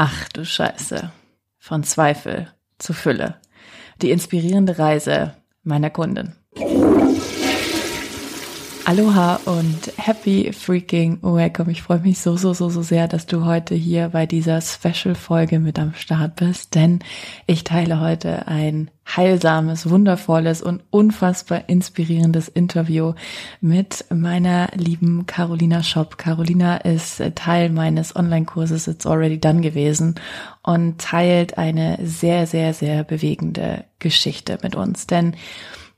Ach du Scheiße. Von Zweifel zu Fülle. Die inspirierende Reise meiner Kundin. Aloha und happy freaking welcome. Ich freue mich so, so, so, so sehr, dass du heute hier bei dieser Special-Folge mit am Start bist, denn ich teile heute ein heilsames, wundervolles und unfassbar inspirierendes Interview mit meiner lieben Carolina Schopp. Carolina ist Teil meines Online-Kurses It's Already Done gewesen und teilt eine sehr, sehr, sehr bewegende Geschichte mit uns, denn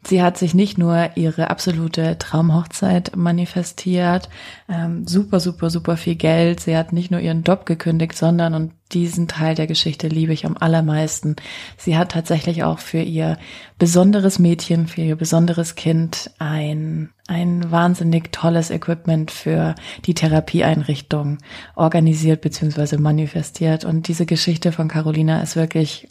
Sie hat sich nicht nur ihre absolute Traumhochzeit manifestiert, ähm, super, super, super viel Geld. Sie hat nicht nur ihren Job gekündigt, sondern, und diesen Teil der Geschichte liebe ich am allermeisten, sie hat tatsächlich auch für ihr besonderes Mädchen, für ihr besonderes Kind ein, ein wahnsinnig tolles Equipment für die Therapieeinrichtung organisiert bzw. manifestiert. Und diese Geschichte von Carolina ist wirklich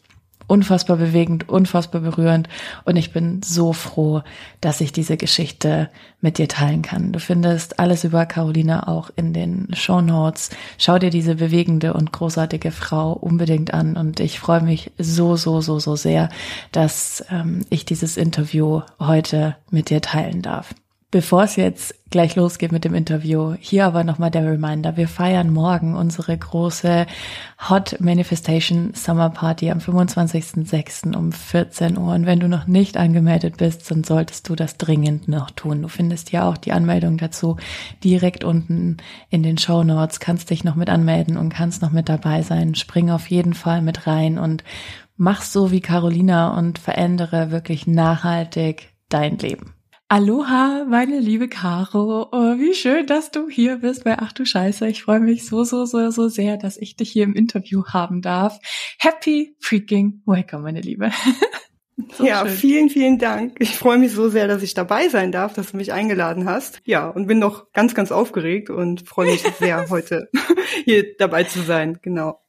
unfassbar bewegend, unfassbar berührend und ich bin so froh, dass ich diese Geschichte mit dir teilen kann. Du findest alles über Carolina auch in den Show Notes. Schau dir diese bewegende und großartige Frau unbedingt an und ich freue mich so, so, so, so sehr, dass ähm, ich dieses Interview heute mit dir teilen darf. Bevor es jetzt gleich losgeht mit dem Interview, hier aber nochmal der Reminder. Wir feiern morgen unsere große Hot Manifestation Summer Party am 25.06. um 14 Uhr. Und wenn du noch nicht angemeldet bist, dann solltest du das dringend noch tun. Du findest ja auch die Anmeldung dazu direkt unten in den Show Notes, kannst dich noch mit anmelden und kannst noch mit dabei sein. Spring auf jeden Fall mit rein und mach so wie Carolina und verändere wirklich nachhaltig dein Leben. Aloha, meine liebe Caro. Oh, wie schön, dass du hier bist bei Ach du Scheiße. Ich freue mich so, so, so, so sehr, dass ich dich hier im Interview haben darf. Happy freaking welcome, meine Liebe. So ja, schön. vielen, vielen Dank. Ich freue mich so sehr, dass ich dabei sein darf, dass du mich eingeladen hast. Ja, und bin noch ganz, ganz aufgeregt und freue mich sehr, heute hier dabei zu sein. Genau.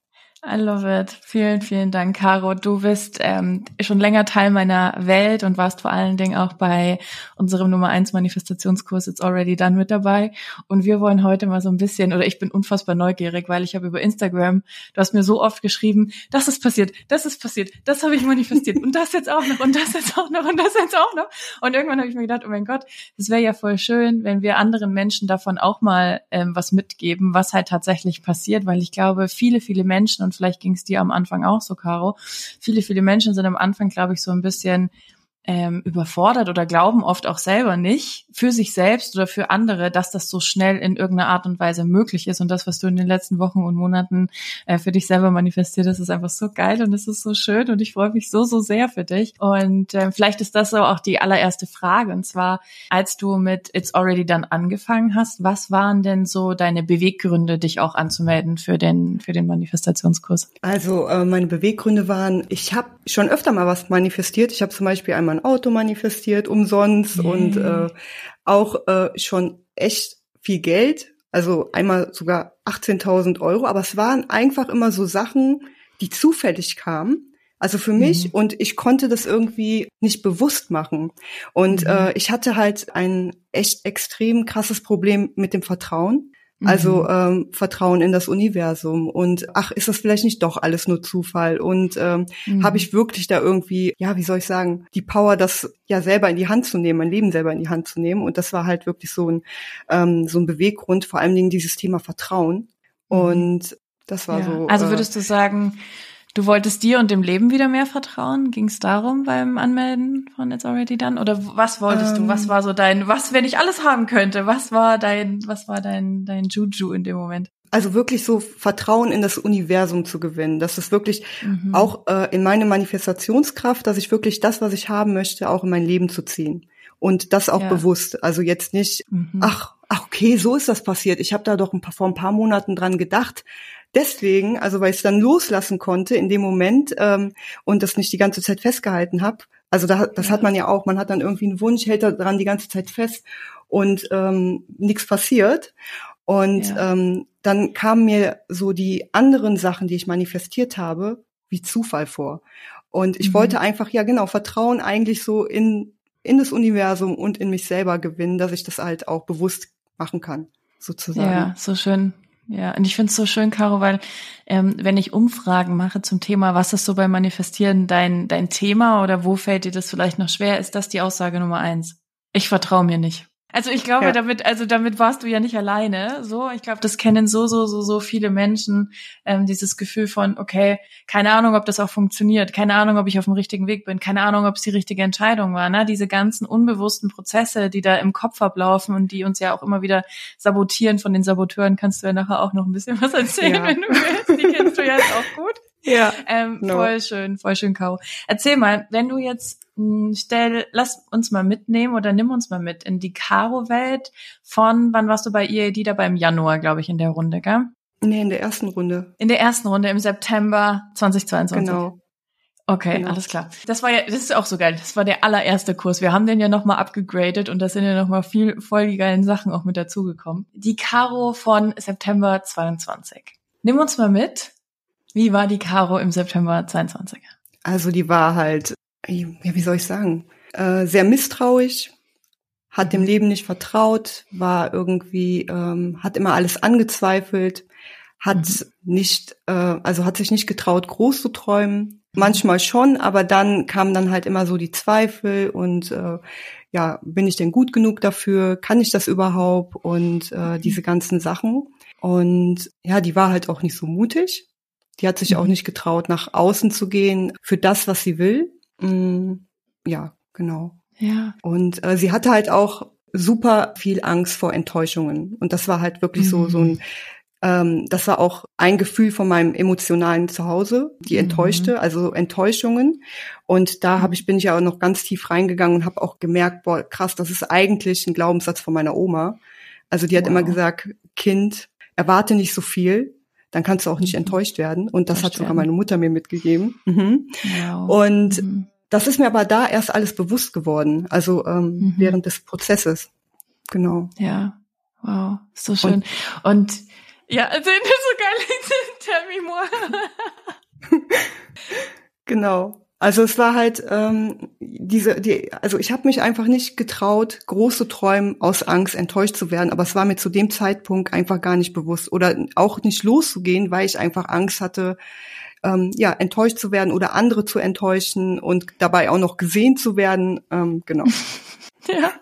I love it. Vielen, vielen Dank, Caro. Du bist ähm, schon länger Teil meiner Welt und warst vor allen Dingen auch bei unserem Nummer eins Manifestationskurs It's Already Done mit dabei. Und wir wollen heute mal so ein bisschen, oder ich bin unfassbar neugierig, weil ich habe über Instagram, du hast mir so oft geschrieben, das ist passiert, das ist passiert, das habe ich manifestiert und das jetzt auch noch und das jetzt auch noch und das jetzt auch noch. Und irgendwann habe ich mir gedacht, oh mein Gott, es wäre ja voll schön, wenn wir anderen Menschen davon auch mal ähm, was mitgeben, was halt tatsächlich passiert, weil ich glaube, viele, viele Menschen und vielleicht ging es dir am Anfang auch so, Caro. Viele, viele Menschen sind am Anfang, glaube ich, so ein bisschen ähm, überfordert oder glauben oft auch selber nicht für sich selbst oder für andere, dass das so schnell in irgendeiner Art und Weise möglich ist. Und das, was du in den letzten Wochen und Monaten äh, für dich selber manifestiert hast, ist einfach so geil und es ist so schön und ich freue mich so, so sehr für dich. Und äh, vielleicht ist das so auch die allererste Frage. Und zwar, als du mit It's Already Done angefangen hast, was waren denn so deine Beweggründe, dich auch anzumelden für den, für den Manifestationskurs? Also äh, meine Beweggründe waren, ich habe schon öfter mal was manifestiert. Ich habe zum Beispiel einmal ein Auto manifestiert umsonst yeah. und äh, auch äh, schon echt viel Geld. Also einmal sogar 18.000 Euro. Aber es waren einfach immer so Sachen, die zufällig kamen. Also für mich mhm. und ich konnte das irgendwie nicht bewusst machen. Und mhm. äh, ich hatte halt ein echt extrem krasses Problem mit dem Vertrauen. Also mhm. ähm, Vertrauen in das Universum und ach, ist das vielleicht nicht doch alles nur Zufall? Und ähm, mhm. habe ich wirklich da irgendwie, ja, wie soll ich sagen, die Power, das ja selber in die Hand zu nehmen, mein Leben selber in die Hand zu nehmen. Und das war halt wirklich so ein ähm, so ein Beweggrund, vor allen Dingen dieses Thema Vertrauen. Mhm. Und das war ja. so. Also äh, würdest du sagen, Du wolltest dir und dem Leben wieder mehr vertrauen? Ging es darum beim Anmelden von It's Already Done? Oder was wolltest ähm, du? Was ähm. war so dein, was, wenn ich alles haben könnte? Was war dein, was war dein, dein Juju in dem Moment? Also wirklich so Vertrauen in das Universum zu gewinnen. Das ist wirklich mhm. auch äh, in meine Manifestationskraft, dass ich wirklich das, was ich haben möchte, auch in mein Leben zu ziehen. Und das auch ja. bewusst. Also jetzt nicht, mhm. ach, ach, okay, so ist das passiert. Ich habe da doch ein paar, vor ein paar Monaten dran gedacht deswegen, also weil ich es dann loslassen konnte in dem Moment ähm, und das nicht die ganze Zeit festgehalten habe. Also da, das hat man ja auch, man hat dann irgendwie einen Wunsch, hält daran die ganze Zeit fest und ähm, nichts passiert. Und ja. ähm, dann kamen mir so die anderen Sachen, die ich manifestiert habe, wie Zufall vor. Und ich mhm. wollte einfach, ja genau, Vertrauen eigentlich so in, in das Universum und in mich selber gewinnen, dass ich das halt auch bewusst machen kann, sozusagen. Ja, so schön Ja, und ich finde es so schön, Caro, weil ähm, wenn ich Umfragen mache zum Thema, was ist so beim Manifestieren dein, dein Thema oder wo fällt dir das vielleicht noch schwer, ist das die Aussage Nummer eins. Ich vertraue mir nicht. Also ich glaube, ja. damit, also damit warst du ja nicht alleine. So, ich glaube, das kennen so, so, so, so viele Menschen. Ähm, dieses Gefühl von, okay, keine Ahnung, ob das auch funktioniert, keine Ahnung, ob ich auf dem richtigen Weg bin, keine Ahnung, ob es die richtige Entscheidung war. Ne? Diese ganzen unbewussten Prozesse, die da im Kopf ablaufen und die uns ja auch immer wieder sabotieren. Von den Saboteuren kannst du ja nachher auch noch ein bisschen was erzählen, ja. wenn du willst. Die kennst du ja jetzt auch gut. Ja. Ähm, no. Voll schön, voll schön, Caro. Erzähl mal, wenn du jetzt stell, lass uns mal mitnehmen oder nimm uns mal mit in die Caro-Welt von, wann warst du bei EAD dabei? Im Januar, glaube ich, in der Runde, gell? Nee, in der ersten Runde. In der ersten Runde im September 2022. Genau. Okay, genau. alles klar. Das war ja, das ist auch so geil. Das war der allererste Kurs. Wir haben den ja nochmal abgegradet und da sind ja nochmal viel, voll die geilen Sachen auch mit dazugekommen. Die Caro von September 22. Nimm uns mal mit. Wie war die Caro im September 22? Also die war halt ja, wie soll ich sagen, äh, sehr misstrauisch, hat dem Leben nicht vertraut, war irgendwie, ähm, hat immer alles angezweifelt, hat mhm. nicht, äh, also hat sich nicht getraut, groß zu träumen. Manchmal schon, aber dann kamen dann halt immer so die Zweifel und äh, ja, bin ich denn gut genug dafür? Kann ich das überhaupt? Und äh, mhm. diese ganzen Sachen. Und ja, die war halt auch nicht so mutig. Die hat sich auch mhm. nicht getraut, nach außen zu gehen für das, was sie will. Mm, ja, genau. Ja. Und äh, sie hatte halt auch super viel Angst vor Enttäuschungen. Und das war halt wirklich mhm. so, so ein, mhm. ähm, das war auch ein Gefühl von meinem emotionalen Zuhause, die mhm. enttäuschte, also Enttäuschungen. Und da habe ich, bin ich ja auch noch ganz tief reingegangen und habe auch gemerkt, boah, krass, das ist eigentlich ein Glaubenssatz von meiner Oma. Also die hat wow. immer gesagt, Kind, erwarte nicht so viel, dann kannst du auch nicht mhm. enttäuscht werden. Und das hat sogar meine Mutter mir mitgegeben. Mhm. Wow. Und mhm. das ist mir aber da erst alles bewusst geworden, also ähm, mhm. während des Prozesses. Genau. Ja, wow, so schön. Und, und ja, also so geil, tell me more. genau. Also es war halt ähm, diese, die, also ich habe mich einfach nicht getraut, große Träumen aus Angst enttäuscht zu werden, aber es war mir zu dem Zeitpunkt einfach gar nicht bewusst oder auch nicht loszugehen, weil ich einfach Angst hatte, ähm, ja enttäuscht zu werden oder andere zu enttäuschen und dabei auch noch gesehen zu werden. Ähm, genau. Ja,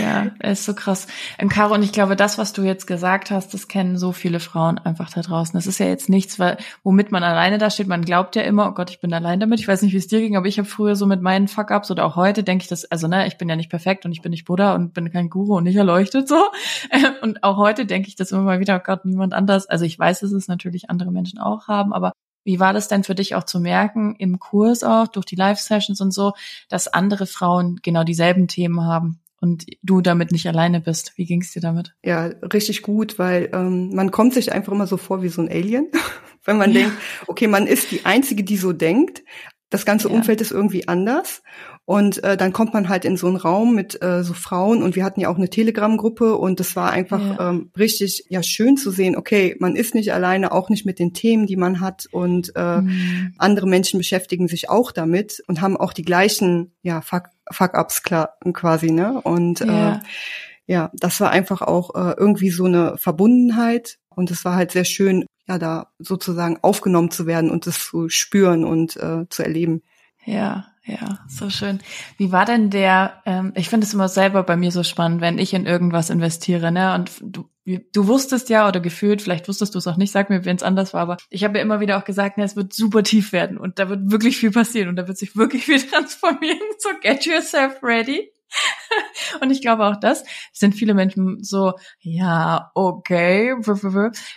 ja, ist so krass. Ähm, Caro, und ich glaube, das, was du jetzt gesagt hast, das kennen so viele Frauen einfach da draußen. Das ist ja jetzt nichts, weil, womit man alleine da steht. Man glaubt ja immer, oh Gott, ich bin allein damit. Ich weiß nicht, wie es dir ging, aber ich habe früher so mit meinen Fuck-Ups oder auch heute denke ich das, also ne, ich bin ja nicht perfekt und ich bin nicht Buddha und bin kein Guru und nicht erleuchtet so. Und auch heute denke ich das immer mal wieder, oh Gott, niemand anders. Also ich weiß, dass es natürlich andere Menschen auch haben, aber wie war das denn für dich auch zu merken, im Kurs auch, durch die Live-Sessions und so, dass andere Frauen genau dieselben Themen haben? Und du damit nicht alleine bist. Wie ging es dir damit? Ja, richtig gut, weil ähm, man kommt sich einfach immer so vor wie so ein Alien, wenn man ja. denkt, okay, man ist die Einzige, die so denkt. Das ganze ja. Umfeld ist irgendwie anders. Und äh, dann kommt man halt in so einen Raum mit äh, so Frauen und wir hatten ja auch eine Telegram-Gruppe und das war einfach ja. ähm, richtig ja schön zu sehen, okay, man ist nicht alleine, auch nicht mit den Themen, die man hat und äh, mhm. andere Menschen beschäftigen sich auch damit und haben auch die gleichen ja Fuck, Fuck-ups klar quasi, ne? Und ja. Äh, ja, das war einfach auch äh, irgendwie so eine Verbundenheit und es war halt sehr schön, ja, da sozusagen aufgenommen zu werden und das zu spüren und äh, zu erleben. Ja, ja, so schön. Wie war denn der, ähm, ich finde es immer selber bei mir so spannend, wenn ich in irgendwas investiere, ne? Und du, du wusstest ja oder gefühlt, vielleicht wusstest du es auch nicht, sag mir, wenn es anders war, aber ich habe ja immer wieder auch gesagt, ne, es wird super tief werden und da wird wirklich viel passieren und da wird sich wirklich viel transformieren. So get yourself ready. Und ich glaube auch das sind viele Menschen so, ja, okay.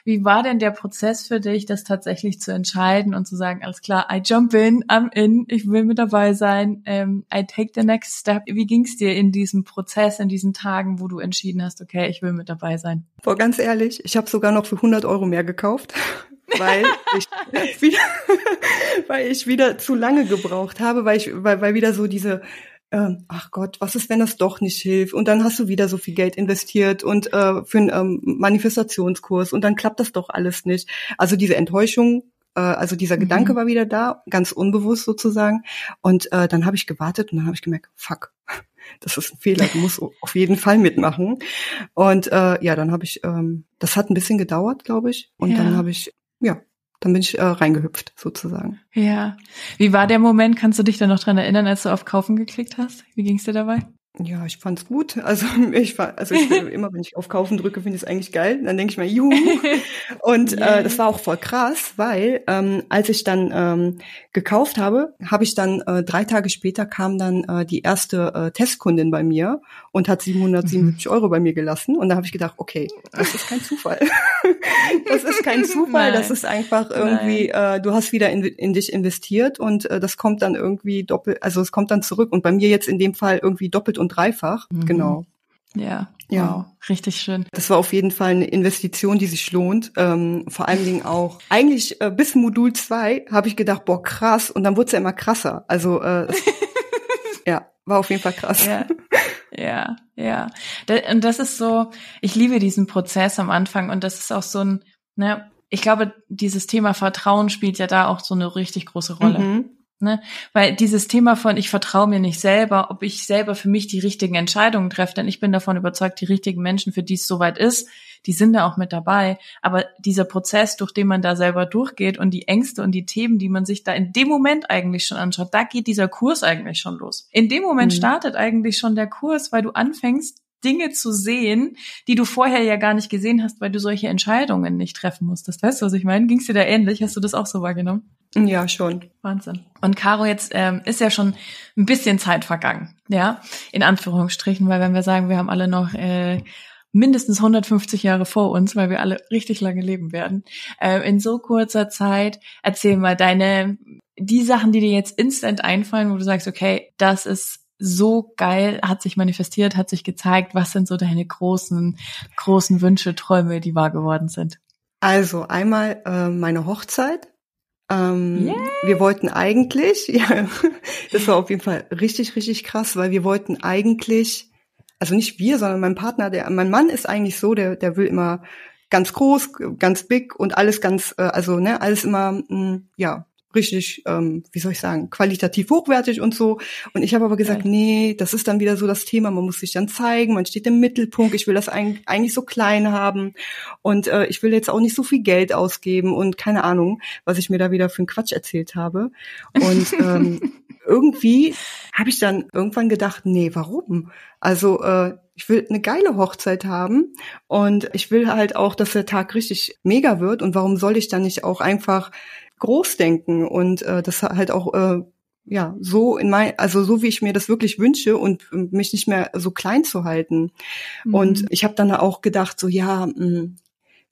Wie war denn der Prozess für dich, das tatsächlich zu entscheiden und zu sagen, alles klar, I jump in, I'm in, ich will mit dabei sein, ähm, I take the next step. Wie ging es dir in diesem Prozess, in diesen Tagen, wo du entschieden hast, okay, ich will mit dabei sein? Boah, ganz ehrlich, ich habe sogar noch für 100 Euro mehr gekauft weil ich wieder, weil ich wieder zu lange gebraucht habe, weil ich, weil, weil wieder so diese ähm, ach Gott, was ist, wenn das doch nicht hilft? Und dann hast du wieder so viel Geld investiert und äh, für einen ähm, Manifestationskurs und dann klappt das doch alles nicht. Also diese Enttäuschung, äh, also dieser mhm. Gedanke war wieder da, ganz unbewusst sozusagen. Und äh, dann habe ich gewartet und dann habe ich gemerkt, fuck, das ist ein Fehler, du musst auf jeden Fall mitmachen. Und äh, ja, dann habe ich, ähm, das hat ein bisschen gedauert, glaube ich. Und ja. dann habe ich, ja, dann bin ich äh, reingehüpft sozusagen. Ja. Wie war der Moment? Kannst du dich da noch dran erinnern, als du auf Kaufen geklickt hast? Wie ging's dir dabei? Ja, ich fand's gut. Also ich war, also ich, immer wenn ich auf Kaufen drücke, finde ich es eigentlich geil. Dann denke ich mir, juhu. Und yeah. äh, das war auch voll krass, weil ähm, als ich dann ähm, gekauft habe, habe ich dann äh, drei Tage später kam dann äh, die erste äh, Testkundin bei mir und hat 777 mhm. Euro bei mir gelassen. Und da habe ich gedacht, okay, das ist kein Zufall. das ist kein Zufall. Nein. Das ist einfach irgendwie, äh, du hast wieder in, in dich investiert und äh, das kommt dann irgendwie doppelt, also es kommt dann zurück. Und bei mir jetzt in dem Fall irgendwie doppelt und dreifach. Mhm. Genau. Ja, ja, wow, richtig schön. Das war auf jeden Fall eine Investition, die sich lohnt. Ähm, vor allen Dingen auch, eigentlich äh, bis Modul 2 habe ich gedacht, boah, krass. Und dann wurde es ja immer krasser. Also äh, ja, war auf jeden Fall krass. Ja, ja. ja. Und das ist so, ich liebe diesen Prozess am Anfang und das ist auch so ein, ne, ich glaube, dieses Thema Vertrauen spielt ja da auch so eine richtig große Rolle. Mhm. Ne? Weil dieses Thema von ich vertraue mir nicht selber, ob ich selber für mich die richtigen Entscheidungen treffe, denn ich bin davon überzeugt, die richtigen Menschen, für die es soweit ist, die sind da auch mit dabei. Aber dieser Prozess, durch den man da selber durchgeht und die Ängste und die Themen, die man sich da in dem Moment eigentlich schon anschaut, da geht dieser Kurs eigentlich schon los. In dem Moment mhm. startet eigentlich schon der Kurs, weil du anfängst, Dinge zu sehen, die du vorher ja gar nicht gesehen hast, weil du solche Entscheidungen nicht treffen musstest. Weißt du, was ich meine? Ging es dir da ähnlich? Hast du das auch so wahrgenommen? Ja, schon. Wahnsinn. Und Caro, jetzt ähm, ist ja schon ein bisschen Zeit vergangen, ja, in Anführungsstrichen, weil wenn wir sagen, wir haben alle noch äh, mindestens 150 Jahre vor uns, weil wir alle richtig lange leben werden, äh, in so kurzer Zeit, erzähl mal deine, die Sachen, die dir jetzt instant einfallen, wo du sagst, okay, das ist so geil, hat sich manifestiert, hat sich gezeigt, was sind so deine großen, großen Wünsche, Träume, die wahr geworden sind? Also einmal äh, meine Hochzeit ähm, yeah. Wir wollten eigentlich, ja, das war auf jeden Fall richtig, richtig krass, weil wir wollten eigentlich, also nicht wir, sondern mein Partner, der, mein Mann ist eigentlich so, der, der will immer ganz groß, ganz big und alles ganz, äh, also ne, alles immer, mh, mm, ja, richtig, ähm, wie soll ich sagen, qualitativ hochwertig und so. Und ich habe aber gesagt, ja. nee, das ist dann wieder so das Thema, man muss sich dann zeigen, man steht im Mittelpunkt, ich will das eigentlich so klein haben und äh, ich will jetzt auch nicht so viel Geld ausgeben und keine Ahnung, was ich mir da wieder für einen Quatsch erzählt habe. Und ähm, irgendwie habe ich dann irgendwann gedacht, nee, warum? Also äh, ich will eine geile Hochzeit haben und ich will halt auch, dass der Tag richtig mega wird und warum soll ich dann nicht auch einfach groß denken und äh, das halt auch äh, ja so in mein also so wie ich mir das wirklich wünsche und mich nicht mehr so klein zu halten mhm. und ich habe dann auch gedacht so ja mh, hm,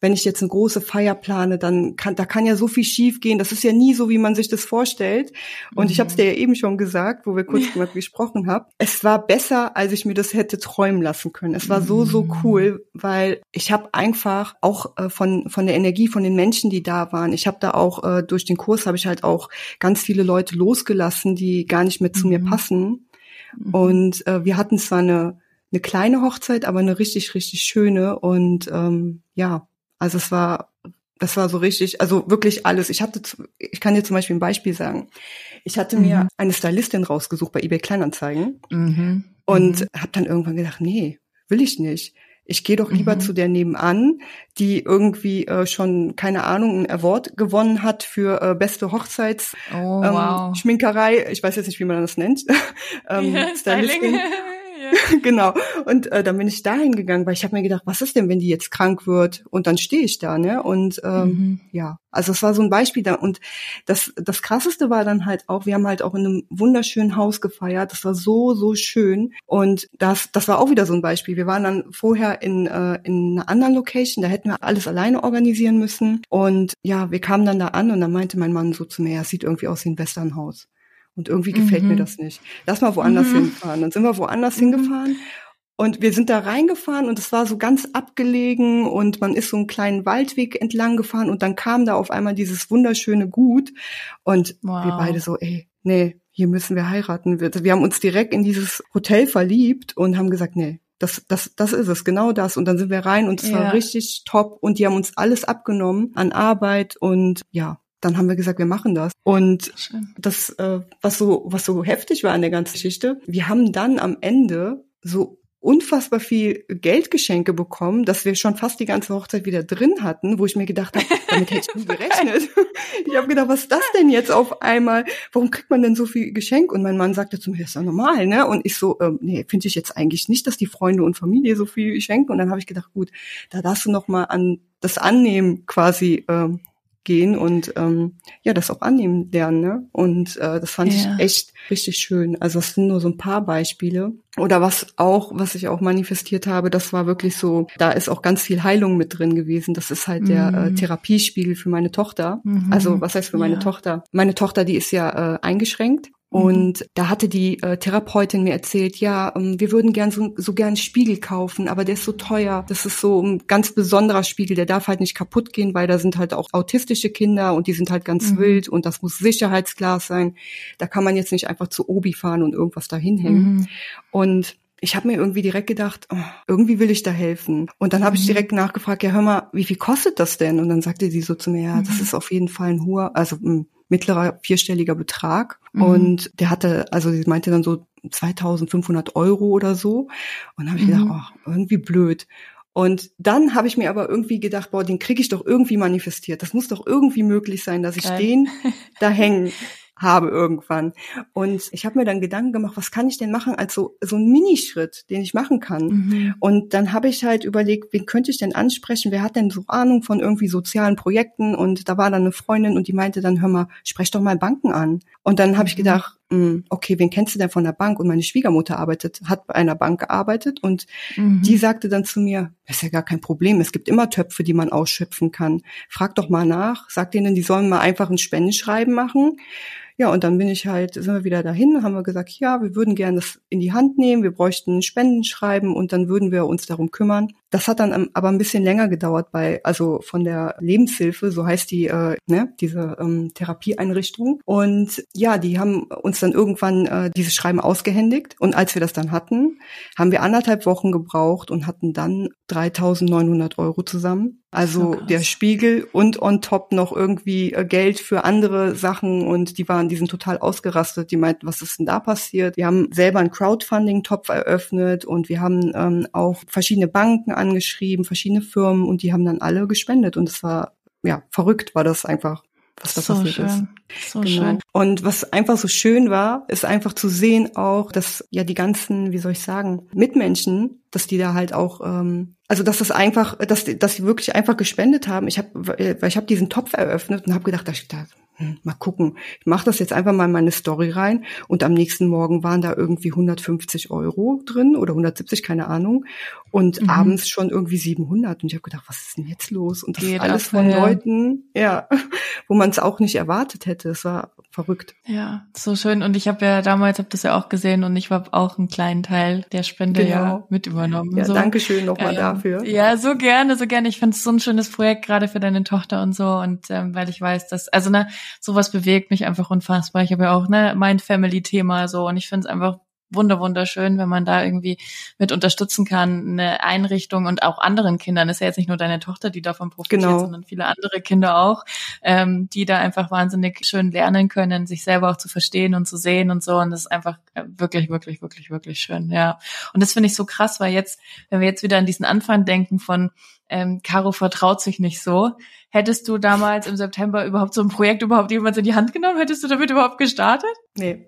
wenn ich jetzt eine große Feier plane, dann kann, da kann ja so viel schief gehen. Das ist ja nie so, wie man sich das vorstellt. Und mhm. ich habe es dir ja eben schon gesagt, wo wir kurz ja. drüber gesprochen haben. Es war besser, als ich mir das hätte träumen lassen können. Es war so, so mhm. cool, weil ich habe einfach auch äh, von, von der Energie von den Menschen, die da waren, ich habe da auch äh, durch den Kurs habe ich halt auch ganz viele Leute losgelassen, die gar nicht mehr zu mhm. mir passen. Mhm. Und äh, wir hatten zwar eine eine kleine Hochzeit, aber eine richtig, richtig schöne. Und ähm, ja, also es war, das war so richtig, also wirklich alles. Ich hatte, ich kann dir zum Beispiel ein Beispiel sagen. Ich hatte mhm. mir eine Stylistin rausgesucht bei eBay Kleinanzeigen mhm. und mhm. habe dann irgendwann gedacht, nee, will ich nicht. Ich gehe doch lieber mhm. zu der nebenan, die irgendwie äh, schon, keine Ahnung, ein Award gewonnen hat für äh, beste Hochzeits oh, ähm, Schminkerei. Ich weiß jetzt nicht, wie man das nennt. ähm, ja, Stylistin. genau. Und äh, dann bin ich dahin gegangen, weil ich habe mir gedacht, was ist denn, wenn die jetzt krank wird? Und dann stehe ich da, ne? Und ähm, mhm. ja, also es war so ein Beispiel da. Und das, das krasseste war dann halt auch, wir haben halt auch in einem wunderschönen Haus gefeiert. Das war so, so schön. Und das, das war auch wieder so ein Beispiel. Wir waren dann vorher in, äh, in einer anderen Location, da hätten wir alles alleine organisieren müssen. Und ja, wir kamen dann da an und dann meinte mein Mann so zu mir, ja, es sieht irgendwie aus wie ein Westernhaus. Und irgendwie gefällt mhm. mir das nicht. Lass mal woanders mhm. hinfahren. Dann sind wir woanders mhm. hingefahren. Und wir sind da reingefahren und es war so ganz abgelegen und man ist so einen kleinen Waldweg entlang gefahren und dann kam da auf einmal dieses wunderschöne Gut und wow. wir beide so, ey, nee, hier müssen wir heiraten. Wir, wir haben uns direkt in dieses Hotel verliebt und haben gesagt, nee, das, das, das ist es, genau das. Und dann sind wir rein und es ja. war richtig top und die haben uns alles abgenommen an Arbeit und ja, dann haben wir gesagt, wir machen das. Und Schön. das, äh, was so, was so heftig war an der ganzen Geschichte, wir haben dann am Ende so unfassbar viel Geldgeschenke bekommen, dass wir schon fast die ganze Hochzeit wieder drin hatten, wo ich mir gedacht habe, damit hätte ich nie gerechnet. ich habe gedacht, was ist das denn jetzt auf einmal? Warum kriegt man denn so viel Geschenk? Und mein Mann sagte zu mir, das ist ja normal, ne? Und ich so, ähm, nee, finde ich jetzt eigentlich nicht, dass die Freunde und Familie so viel schenken. Und dann habe ich gedacht, gut, da darfst du noch mal an das Annehmen quasi ähm, gehen und ähm, ja, das auch annehmen lernen. Ne? Und äh, das fand ja. ich echt richtig schön. Also das sind nur so ein paar Beispiele. Oder was auch, was ich auch manifestiert habe, das war wirklich so, da ist auch ganz viel Heilung mit drin gewesen. Das ist halt mhm. der äh, mhm. Therapiespiegel für meine Tochter. Mhm. Also was heißt für meine ja. Tochter? Meine Tochter, die ist ja äh, eingeschränkt. Und da hatte die äh, Therapeutin mir erzählt, ja, ähm, wir würden gern so, so gern Spiegel kaufen, aber der ist so teuer. Das ist so ein ganz besonderer Spiegel, der darf halt nicht kaputt gehen, weil da sind halt auch autistische Kinder und die sind halt ganz mhm. wild und das muss Sicherheitsglas sein. Da kann man jetzt nicht einfach zu Obi fahren und irgendwas da hinhängen. Mhm. Und ich habe mir irgendwie direkt gedacht, oh, irgendwie will ich da helfen. Und dann habe ich mhm. direkt nachgefragt, ja hör mal, wie viel kostet das denn? Und dann sagte sie so zu mir, ja, das mhm. ist auf jeden Fall ein hoher, also ein mittlerer vierstelliger Betrag. Mhm. Und der hatte, also sie meinte dann so 2500 Euro oder so. Und dann habe ich mhm. gedacht, oh, irgendwie blöd. Und dann habe ich mir aber irgendwie gedacht, boah, den kriege ich doch irgendwie manifestiert. Das muss doch irgendwie möglich sein, dass ich Geil. den da hängen habe irgendwann. Und ich habe mir dann Gedanken gemacht, was kann ich denn machen als so, so ein Minischritt, den ich machen kann. Mhm. Und dann habe ich halt überlegt, wen könnte ich denn ansprechen? Wer hat denn so Ahnung von irgendwie sozialen Projekten? Und da war dann eine Freundin und die meinte dann, hör mal, sprech doch mal Banken an. Und dann habe ich mhm. gedacht, hm, okay, wen kennst du denn von der Bank? Und meine Schwiegermutter arbeitet, hat bei einer Bank gearbeitet und mhm. die sagte dann zu mir, das ist ja gar kein Problem, es gibt immer Töpfe, die man ausschöpfen kann. Frag doch mal nach, sag denen, die sollen mal einfach ein Spendenschreiben machen. Ja, und dann bin ich halt, sind wir wieder dahin, haben wir gesagt, ja, wir würden gerne das in die Hand nehmen, wir bräuchten ein Spendenschreiben und dann würden wir uns darum kümmern. Das hat dann aber ein bisschen länger gedauert bei, also von der Lebenshilfe, so heißt die, äh, ne, diese ähm, Therapieeinrichtung. Und ja, die haben uns dann irgendwann äh, dieses Schreiben ausgehändigt. Und als wir das dann hatten, haben wir anderthalb Wochen gebraucht und hatten dann 3.900 Euro zusammen. Also so der Spiegel und on top noch irgendwie äh, Geld für andere Sachen und die waren, die sind total ausgerastet. Die meinten, was ist denn da passiert? Wir haben selber einen Crowdfunding-Topf eröffnet und wir haben ähm, auch verschiedene Banken angeschrieben, verschiedene Firmen und die haben dann alle gespendet und es war ja verrückt, war das einfach was da so passiert schön. ist. So genau. schön. Und was einfach so schön war, ist einfach zu sehen auch, dass ja die ganzen, wie soll ich sagen, Mitmenschen, dass die da halt auch, ähm, also dass das einfach, dass dass sie wirklich einfach gespendet haben. Ich habe, weil ich habe diesen Topf eröffnet und habe gedacht, da, da hm, mal gucken, ich mache das jetzt einfach mal in meine Story rein und am nächsten Morgen waren da irgendwie 150 Euro drin oder 170, keine Ahnung und mhm. abends schon irgendwie 700 und ich habe gedacht, was ist denn jetzt los? Und das Geht alles von ja. Leuten, ja, wo man es auch nicht erwartet hätte. Es war verrückt. Ja, so schön und ich habe ja damals, habe das ja auch gesehen und ich habe auch einen kleinen Teil der Spende genau. ja mit übernommen. Ja, so. danke schön nochmal ähm, dafür. Ja, so gerne, so gerne. Ich finde es so ein schönes Projekt gerade für deine Tochter und so und ähm, weil ich weiß, dass also ne sowas bewegt mich einfach unfassbar. Ich habe ja auch ne mein Family Thema so und ich finde es einfach wunder wunderschön, wenn man da irgendwie mit unterstützen kann, eine Einrichtung und auch anderen Kindern. ist ja jetzt nicht nur deine Tochter, die davon profitiert, genau. sondern viele andere Kinder auch, ähm, die da einfach wahnsinnig schön lernen können, sich selber auch zu verstehen und zu sehen und so. Und das ist einfach äh, wirklich, wirklich, wirklich, wirklich schön. Ja. Und das finde ich so krass, weil jetzt, wenn wir jetzt wieder an diesen Anfang denken von ähm, Caro vertraut sich nicht so. Hättest du damals im September überhaupt so ein Projekt überhaupt jemals in die Hand genommen? Hättest du damit überhaupt gestartet? Nee.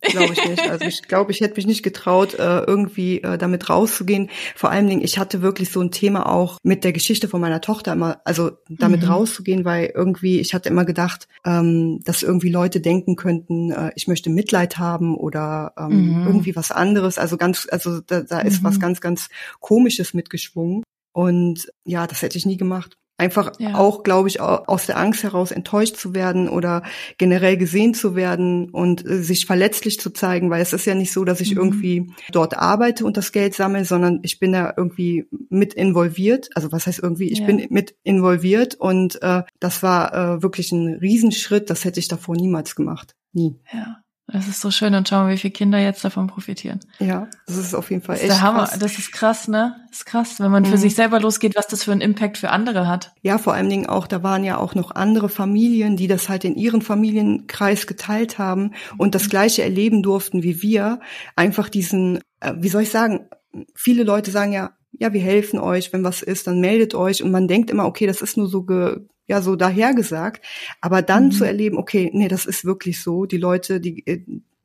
Glaube ich nicht. Also ich glaube, ich hätte mich nicht getraut, äh, irgendwie äh, damit rauszugehen. Vor allen Dingen, ich hatte wirklich so ein Thema auch mit der Geschichte von meiner Tochter immer, also damit mhm. rauszugehen, weil irgendwie, ich hatte immer gedacht, ähm, dass irgendwie Leute denken könnten, äh, ich möchte Mitleid haben oder ähm, mhm. irgendwie was anderes. Also ganz, also da, da ist mhm. was ganz, ganz Komisches mitgeschwungen. Und ja, das hätte ich nie gemacht. Einfach ja. auch, glaube ich, aus der Angst heraus enttäuscht zu werden oder generell gesehen zu werden und äh, sich verletzlich zu zeigen, weil es ist ja nicht so, dass ich mhm. irgendwie dort arbeite und das Geld sammle, sondern ich bin da irgendwie mit involviert. Also was heißt irgendwie, ich ja. bin mit involviert und äh, das war äh, wirklich ein Riesenschritt, das hätte ich davor niemals gemacht. Nie. Ja. Das ist so schön und schau mal, wie viele Kinder jetzt davon profitieren. Ja, das ist auf jeden Fall das echt der Hammer. krass. Das ist krass, ne? Das ist krass, wenn man für Mhm. sich selber losgeht, was das für einen Impact für andere hat. Ja, vor allen Dingen auch, da waren ja auch noch andere Familien, die das halt in ihren Familienkreis geteilt haben und das Gleiche erleben durften wie wir. Einfach diesen, äh, wie soll ich sagen, viele Leute sagen ja, ja, wir helfen euch, wenn was ist, dann meldet euch und man denkt immer, okay, das ist nur so ge, ja, so dahergesagt, aber dann Mhm. zu erleben, okay, nee, das ist wirklich so, die Leute, die, äh,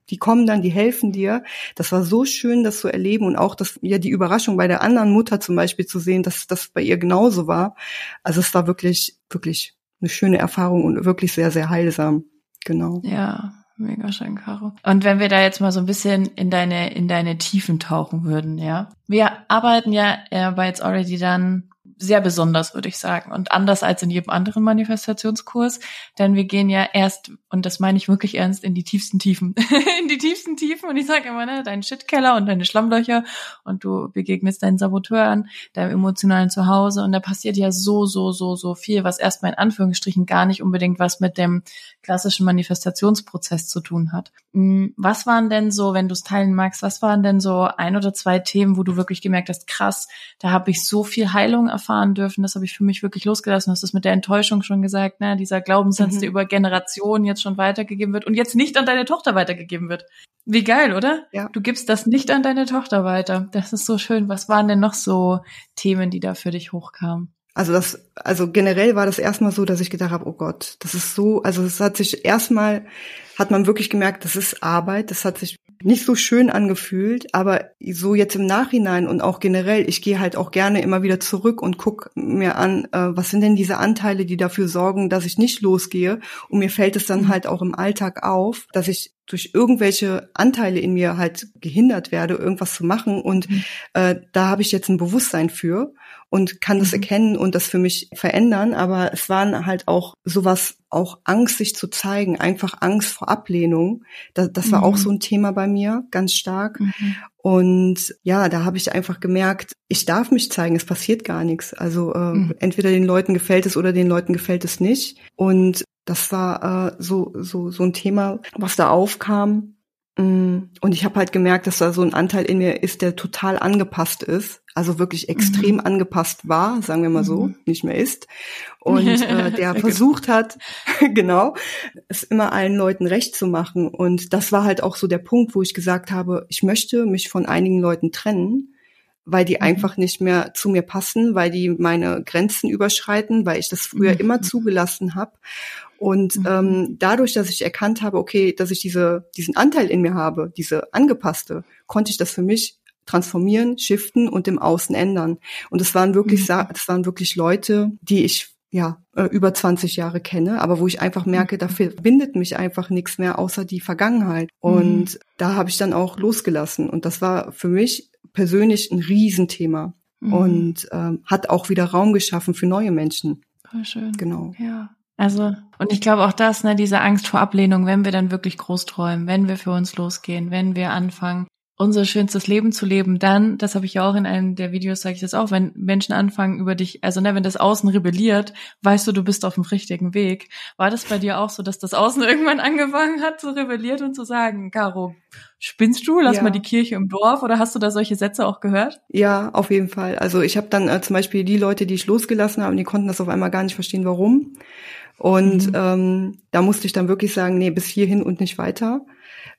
die kommen dann, die helfen dir. Das war so schön, das zu erleben und auch das, ja, die Überraschung bei der anderen Mutter zum Beispiel zu sehen, dass das bei ihr genauso war. Also es war wirklich, wirklich eine schöne Erfahrung und wirklich sehr, sehr heilsam. Genau. Ja, mega schön, Caro. Und wenn wir da jetzt mal so ein bisschen in deine, in deine Tiefen tauchen würden, ja. Wir arbeiten ja äh, bei It's Already Done sehr besonders, würde ich sagen. Und anders als in jedem anderen Manifestationskurs. Denn wir gehen ja erst, und das meine ich wirklich ernst, in die tiefsten Tiefen. in die tiefsten Tiefen. Und ich sage immer, ne, deinen Shitkeller und deine Schlammlöcher. Und du begegnest deinen Saboteuren, deinem emotionalen Zuhause. Und da passiert ja so, so, so, so viel, was erstmal in Anführungsstrichen gar nicht unbedingt was mit dem klassischen Manifestationsprozess zu tun hat. Hm, Was waren denn so, wenn du es teilen magst, was waren denn so ein oder zwei Themen, wo du wirklich gemerkt hast, krass, da habe ich so viel Heilung erfahren dürfen, das habe ich für mich wirklich losgelassen. Du hast das mit der Enttäuschung schon gesagt, ne? dieser Glaubenssatz, Mhm. der über Generationen jetzt schon weitergegeben wird und jetzt nicht an deine Tochter weitergegeben wird. Wie geil, oder? Ja. Du gibst das nicht an deine Tochter weiter. Das ist so schön. Was waren denn noch so Themen, die da für dich hochkamen? Also das, also generell war das erstmal so, dass ich gedacht habe, oh Gott, das ist so, also es hat sich erstmal, hat man wirklich gemerkt, das ist Arbeit, das hat sich nicht so schön angefühlt, aber so jetzt im Nachhinein und auch generell, ich gehe halt auch gerne immer wieder zurück und guck mir an, äh, was sind denn diese Anteile, die dafür sorgen, dass ich nicht losgehe und mir fällt es dann Mhm. halt auch im Alltag auf, dass ich durch irgendwelche Anteile in mir halt gehindert werde, irgendwas zu machen und Mhm. äh, da habe ich jetzt ein Bewusstsein für und kann das Mhm. erkennen und das für mich verändern. Aber es waren halt auch sowas, auch Angst, sich zu zeigen, einfach Angst vor Ablehnung. Das, das war Mhm. auch so ein Thema bei mir, ganz stark. Mhm. Und ja, da habe ich einfach gemerkt, ich darf mich zeigen, es passiert gar nichts. Also äh, Mhm. entweder den Leuten gefällt es oder den Leuten gefällt es nicht. Und das war äh, so, so, so ein Thema, was da aufkam. Mm, Und ich habe halt gemerkt, dass da so ein Anteil in mir ist, der total angepasst ist, also wirklich extrem angepasst war, sagen wir mal so, Mhm. nicht mehr ist. Und äh, der versucht hat, genau, es immer allen Leuten recht zu machen. Und das war halt auch so der Punkt, wo ich gesagt habe, ich möchte mich von einigen Leuten trennen, weil die Mhm. einfach nicht mehr zu mir passen, weil die meine Grenzen überschreiten, weil ich das früher Mhm. immer zugelassen habe. Und Mhm. ähm, dadurch, dass ich erkannt habe, okay, dass ich diese, diesen Anteil in mir habe, diese angepasste, konnte ich das für mich transformieren, shiften und im Außen ändern. Und es waren wirklich, Mhm. das waren wirklich Leute, die ich ja äh, über 20 Jahre kenne, aber wo ich einfach merke, da verbindet mich einfach nichts mehr außer die Vergangenheit. Und da habe ich dann auch losgelassen. Und das war für mich persönlich ein Riesenthema Mhm. und ähm, hat auch wieder Raum geschaffen für neue Menschen. Voll schön. Genau. Ja. Also, und ich glaube auch das, ne, diese Angst vor Ablehnung, wenn wir dann wirklich groß träumen, wenn wir für uns losgehen, wenn wir anfangen, unser schönstes Leben zu leben, dann, das habe ich ja auch in einem der Videos, sage ich das auch, wenn Menschen anfangen über dich, also ne, wenn das Außen rebelliert, weißt du, du bist auf dem richtigen Weg. War das bei dir auch so, dass das Außen irgendwann angefangen hat zu rebellieren und zu sagen, Caro, spinnst du, lass Ja. mal die Kirche im Dorf oder hast du da solche Sätze auch gehört? Ja, auf jeden Fall. Also ich habe dann äh, zum Beispiel die Leute, die ich losgelassen habe, die konnten das auf einmal gar nicht verstehen, warum. Und Mhm. ähm, da musste ich dann wirklich sagen, nee, bis hierhin und nicht weiter.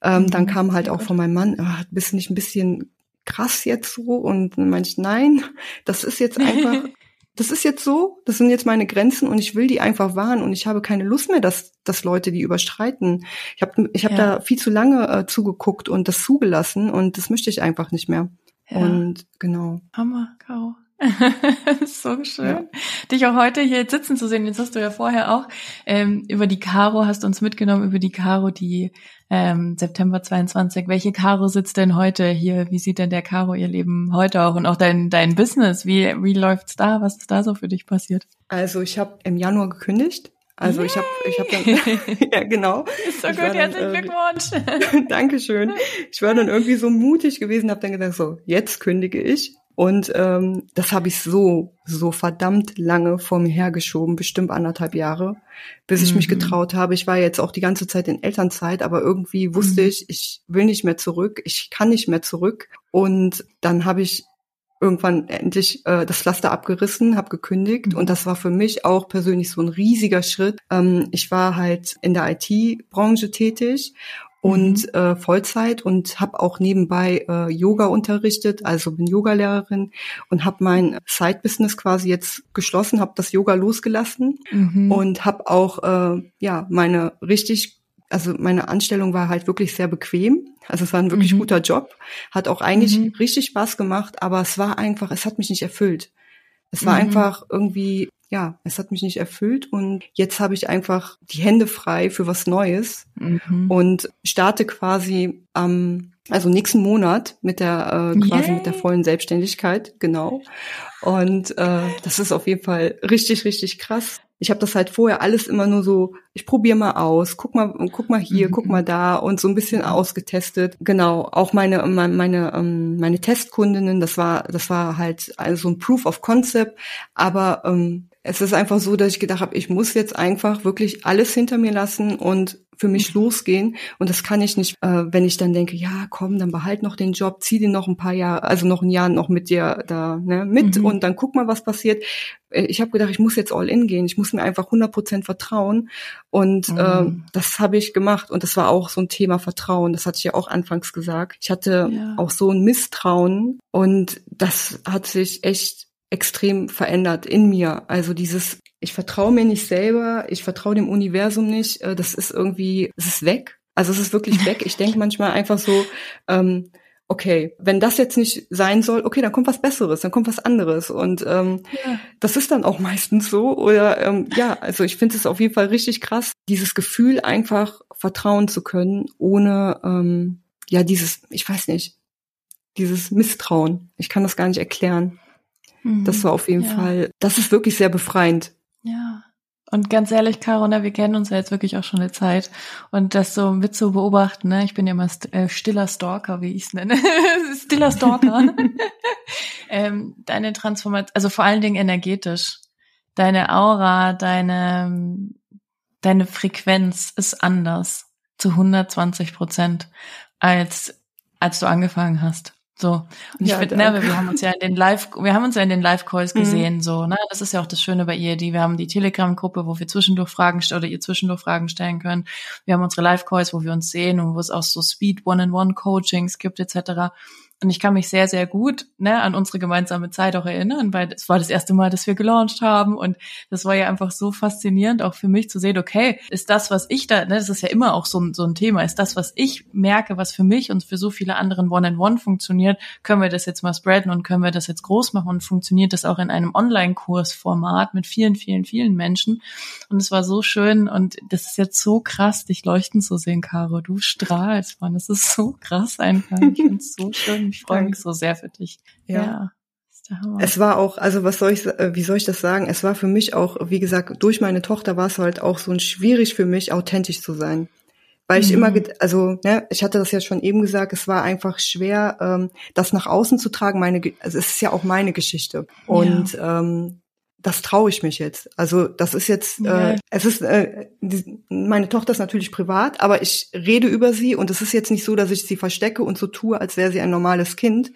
Ähm, Mhm, Dann kam halt auch von meinem Mann, ah, bist du nicht ein bisschen krass jetzt so? Und dann meinte ich, nein, das ist jetzt einfach, das ist jetzt so, das sind jetzt meine Grenzen und ich will die einfach wahren und ich habe keine Lust mehr, dass, dass Leute die überschreiten. Ich habe ich hab Ja. da viel zu lange äh, zugeguckt und das zugelassen und das möchte ich einfach nicht mehr. Ja. Und genau. Hammer, Caro. so schön, dich auch heute hier sitzen zu sehen. Jetzt hast du ja vorher auch ähm, über die Caro, hast uns mitgenommen über die Caro, die ähm, September 22. Welche Caro sitzt denn heute hier? Wie sieht denn der Caro ihr Leben heute auch und auch dein dein Business? Wie wie läuft's da? Was ist da so für dich passiert? Also ich habe im Januar gekündigt. Also ich habe ich habe dann ja genau. Ist so Ich gut, herzlichen äh, Glückwunsch. Dankeschön. Ich war dann irgendwie so mutig gewesen, habe dann gedacht so, jetzt kündige ich Und ähm, das habe ich so, so verdammt lange vor mir hergeschoben, bestimmt anderthalb Jahre, bis ich mhm. mich getraut habe. Ich war jetzt auch die ganze Zeit in Elternzeit, aber irgendwie wusste mhm. ich, ich will nicht mehr zurück, ich kann nicht mehr zurück. Und dann habe ich irgendwann endlich äh, das Pflaster abgerissen, habe gekündigt mhm. und das war für mich auch persönlich so ein riesiger Schritt. Ähm, ich war halt in der IT-Branche tätig und mhm. äh, Vollzeit und habe auch nebenbei äh, Yoga unterrichtet, also bin Yogalehrerin und habe mein Side-Business quasi jetzt geschlossen, habe das Yoga losgelassen mhm. und habe auch äh, ja meine richtig also meine Anstellung war halt wirklich sehr bequem. Also es war ein wirklich mhm. guter Job, hat auch eigentlich mhm. richtig Spaß gemacht, aber es war einfach, es hat mich nicht erfüllt. Es war mhm. einfach irgendwie, ja, es hat mich nicht erfüllt und jetzt habe ich einfach die Hände frei für was Neues mhm. und starte quasi am, also nächsten Monat mit der äh, quasi Yay. mit der vollen Selbstständigkeit, genau. Und äh, das ist auf jeden Fall richtig, richtig krass ich habe das halt vorher alles immer nur so, ich probiere mal aus, guck mal, guck mal hier, mhm. guck mal da und so ein bisschen ausgetestet. Genau, auch meine meine meine, ähm, meine Testkundinnen, das war das war halt also ein Proof of Concept, aber ähm, es ist einfach so, dass ich gedacht habe, ich muss jetzt einfach wirklich alles hinter mir lassen und für mich mhm. losgehen. Und das kann ich nicht, äh, wenn ich dann denke, ja, komm, dann behalt noch den Job, zieh den noch ein paar Jahre, also noch ein Jahr noch mit dir da ne, mit mhm. und dann guck mal, was passiert. Äh, ich habe gedacht, ich muss jetzt all in gehen. Ich muss mir einfach 100 Prozent vertrauen. Und mhm. äh, das habe ich gemacht. Und das war auch so ein Thema Vertrauen. Das hatte ich ja auch anfangs gesagt. Ich hatte ja. auch so ein Misstrauen. Und das hat sich echt extrem verändert in mir. Also dieses ich vertraue mir nicht selber, ich vertraue dem Universum nicht, äh, das ist irgendwie, es ist weg. Also es ist wirklich weg. Ich denke manchmal einfach so, ähm, okay, wenn das jetzt nicht sein soll, okay, dann kommt was Besseres, dann kommt was anderes. Und ähm, ja. das ist dann auch meistens so. Oder ähm, ja, also ich finde es auf jeden Fall richtig krass, dieses Gefühl einfach vertrauen zu können, ohne ähm, ja dieses, ich weiß nicht, dieses Misstrauen. Ich kann das gar nicht erklären. Mhm. Das war auf jeden ja. Fall, das ist wirklich sehr befreiend. Ja. Und ganz ehrlich, Carona, wir kennen uns ja jetzt wirklich auch schon eine Zeit. Und das so mit zu beobachten, ne? ich bin ja immer st äh, stiller Stalker, wie ich es nenne. stiller Stalker. ähm, deine Transformation, also vor allen Dingen energetisch. Deine Aura, deine, deine Frequenz ist anders zu 120 Prozent, als, als du angefangen hast. So. Und ich finde, ne, wir haben uns ja in den Live, wir haben uns ja in den Live-Calls mhm. gesehen, mhm. so, ne? Das ist ja auch das Schöne bei ihr, die, wir haben die Telegram-Gruppe, wo wir zwischendurch Fragen oder ihr zwischendurch Fragen stellen können. Wir haben unsere Live-Calls, wo wir uns sehen und wo es auch so Speed One-on-One-Coachings gibt, etc. Und ich kann mich sehr, sehr gut ne, an unsere gemeinsame Zeit auch erinnern, weil es war das erste Mal, dass wir gelauncht haben. Und das war ja einfach so faszinierend, auch für mich zu sehen, okay, ist das, was ich da, ne, das ist ja immer auch so, ein so ein Thema, ist das, was ich merke, was für mich und für so viele anderen One-on-One funktioniert, können wir das jetzt mal spreaden und können wir das jetzt groß machen und funktioniert das auch in einem Online-Kursformat mit vielen, vielen, vielen Menschen. Und es war so schön und das ist jetzt so krass, dich leuchten zu sehen, Caro. Du strahlst, Mann. Das ist so krass einfach. Ich finde es so schön. Ich freue mich so sehr für dich. Ja. ja. Es war auch, also was soll ich, äh, wie soll ich das sagen? Es war für mich auch, wie gesagt, durch meine Tochter war es halt auch so ein schwierig für mich, authentisch zu sein. Weil ich mhm. immer, also, ne, ich hatte das ja schon eben gesagt, es war einfach schwer, ähm, das nach außen zu tragen. Meine, also es ist ja auch meine Geschichte. Und ja. ähm, das traue ich mich jetzt. Also das ist jetzt, ja. äh, es ist, äh, die, meine Tochter ist natürlich privat, aber ich rede über sie und es ist jetzt nicht so, dass ich sie verstecke und so tue, als wäre sie ein normales Kind.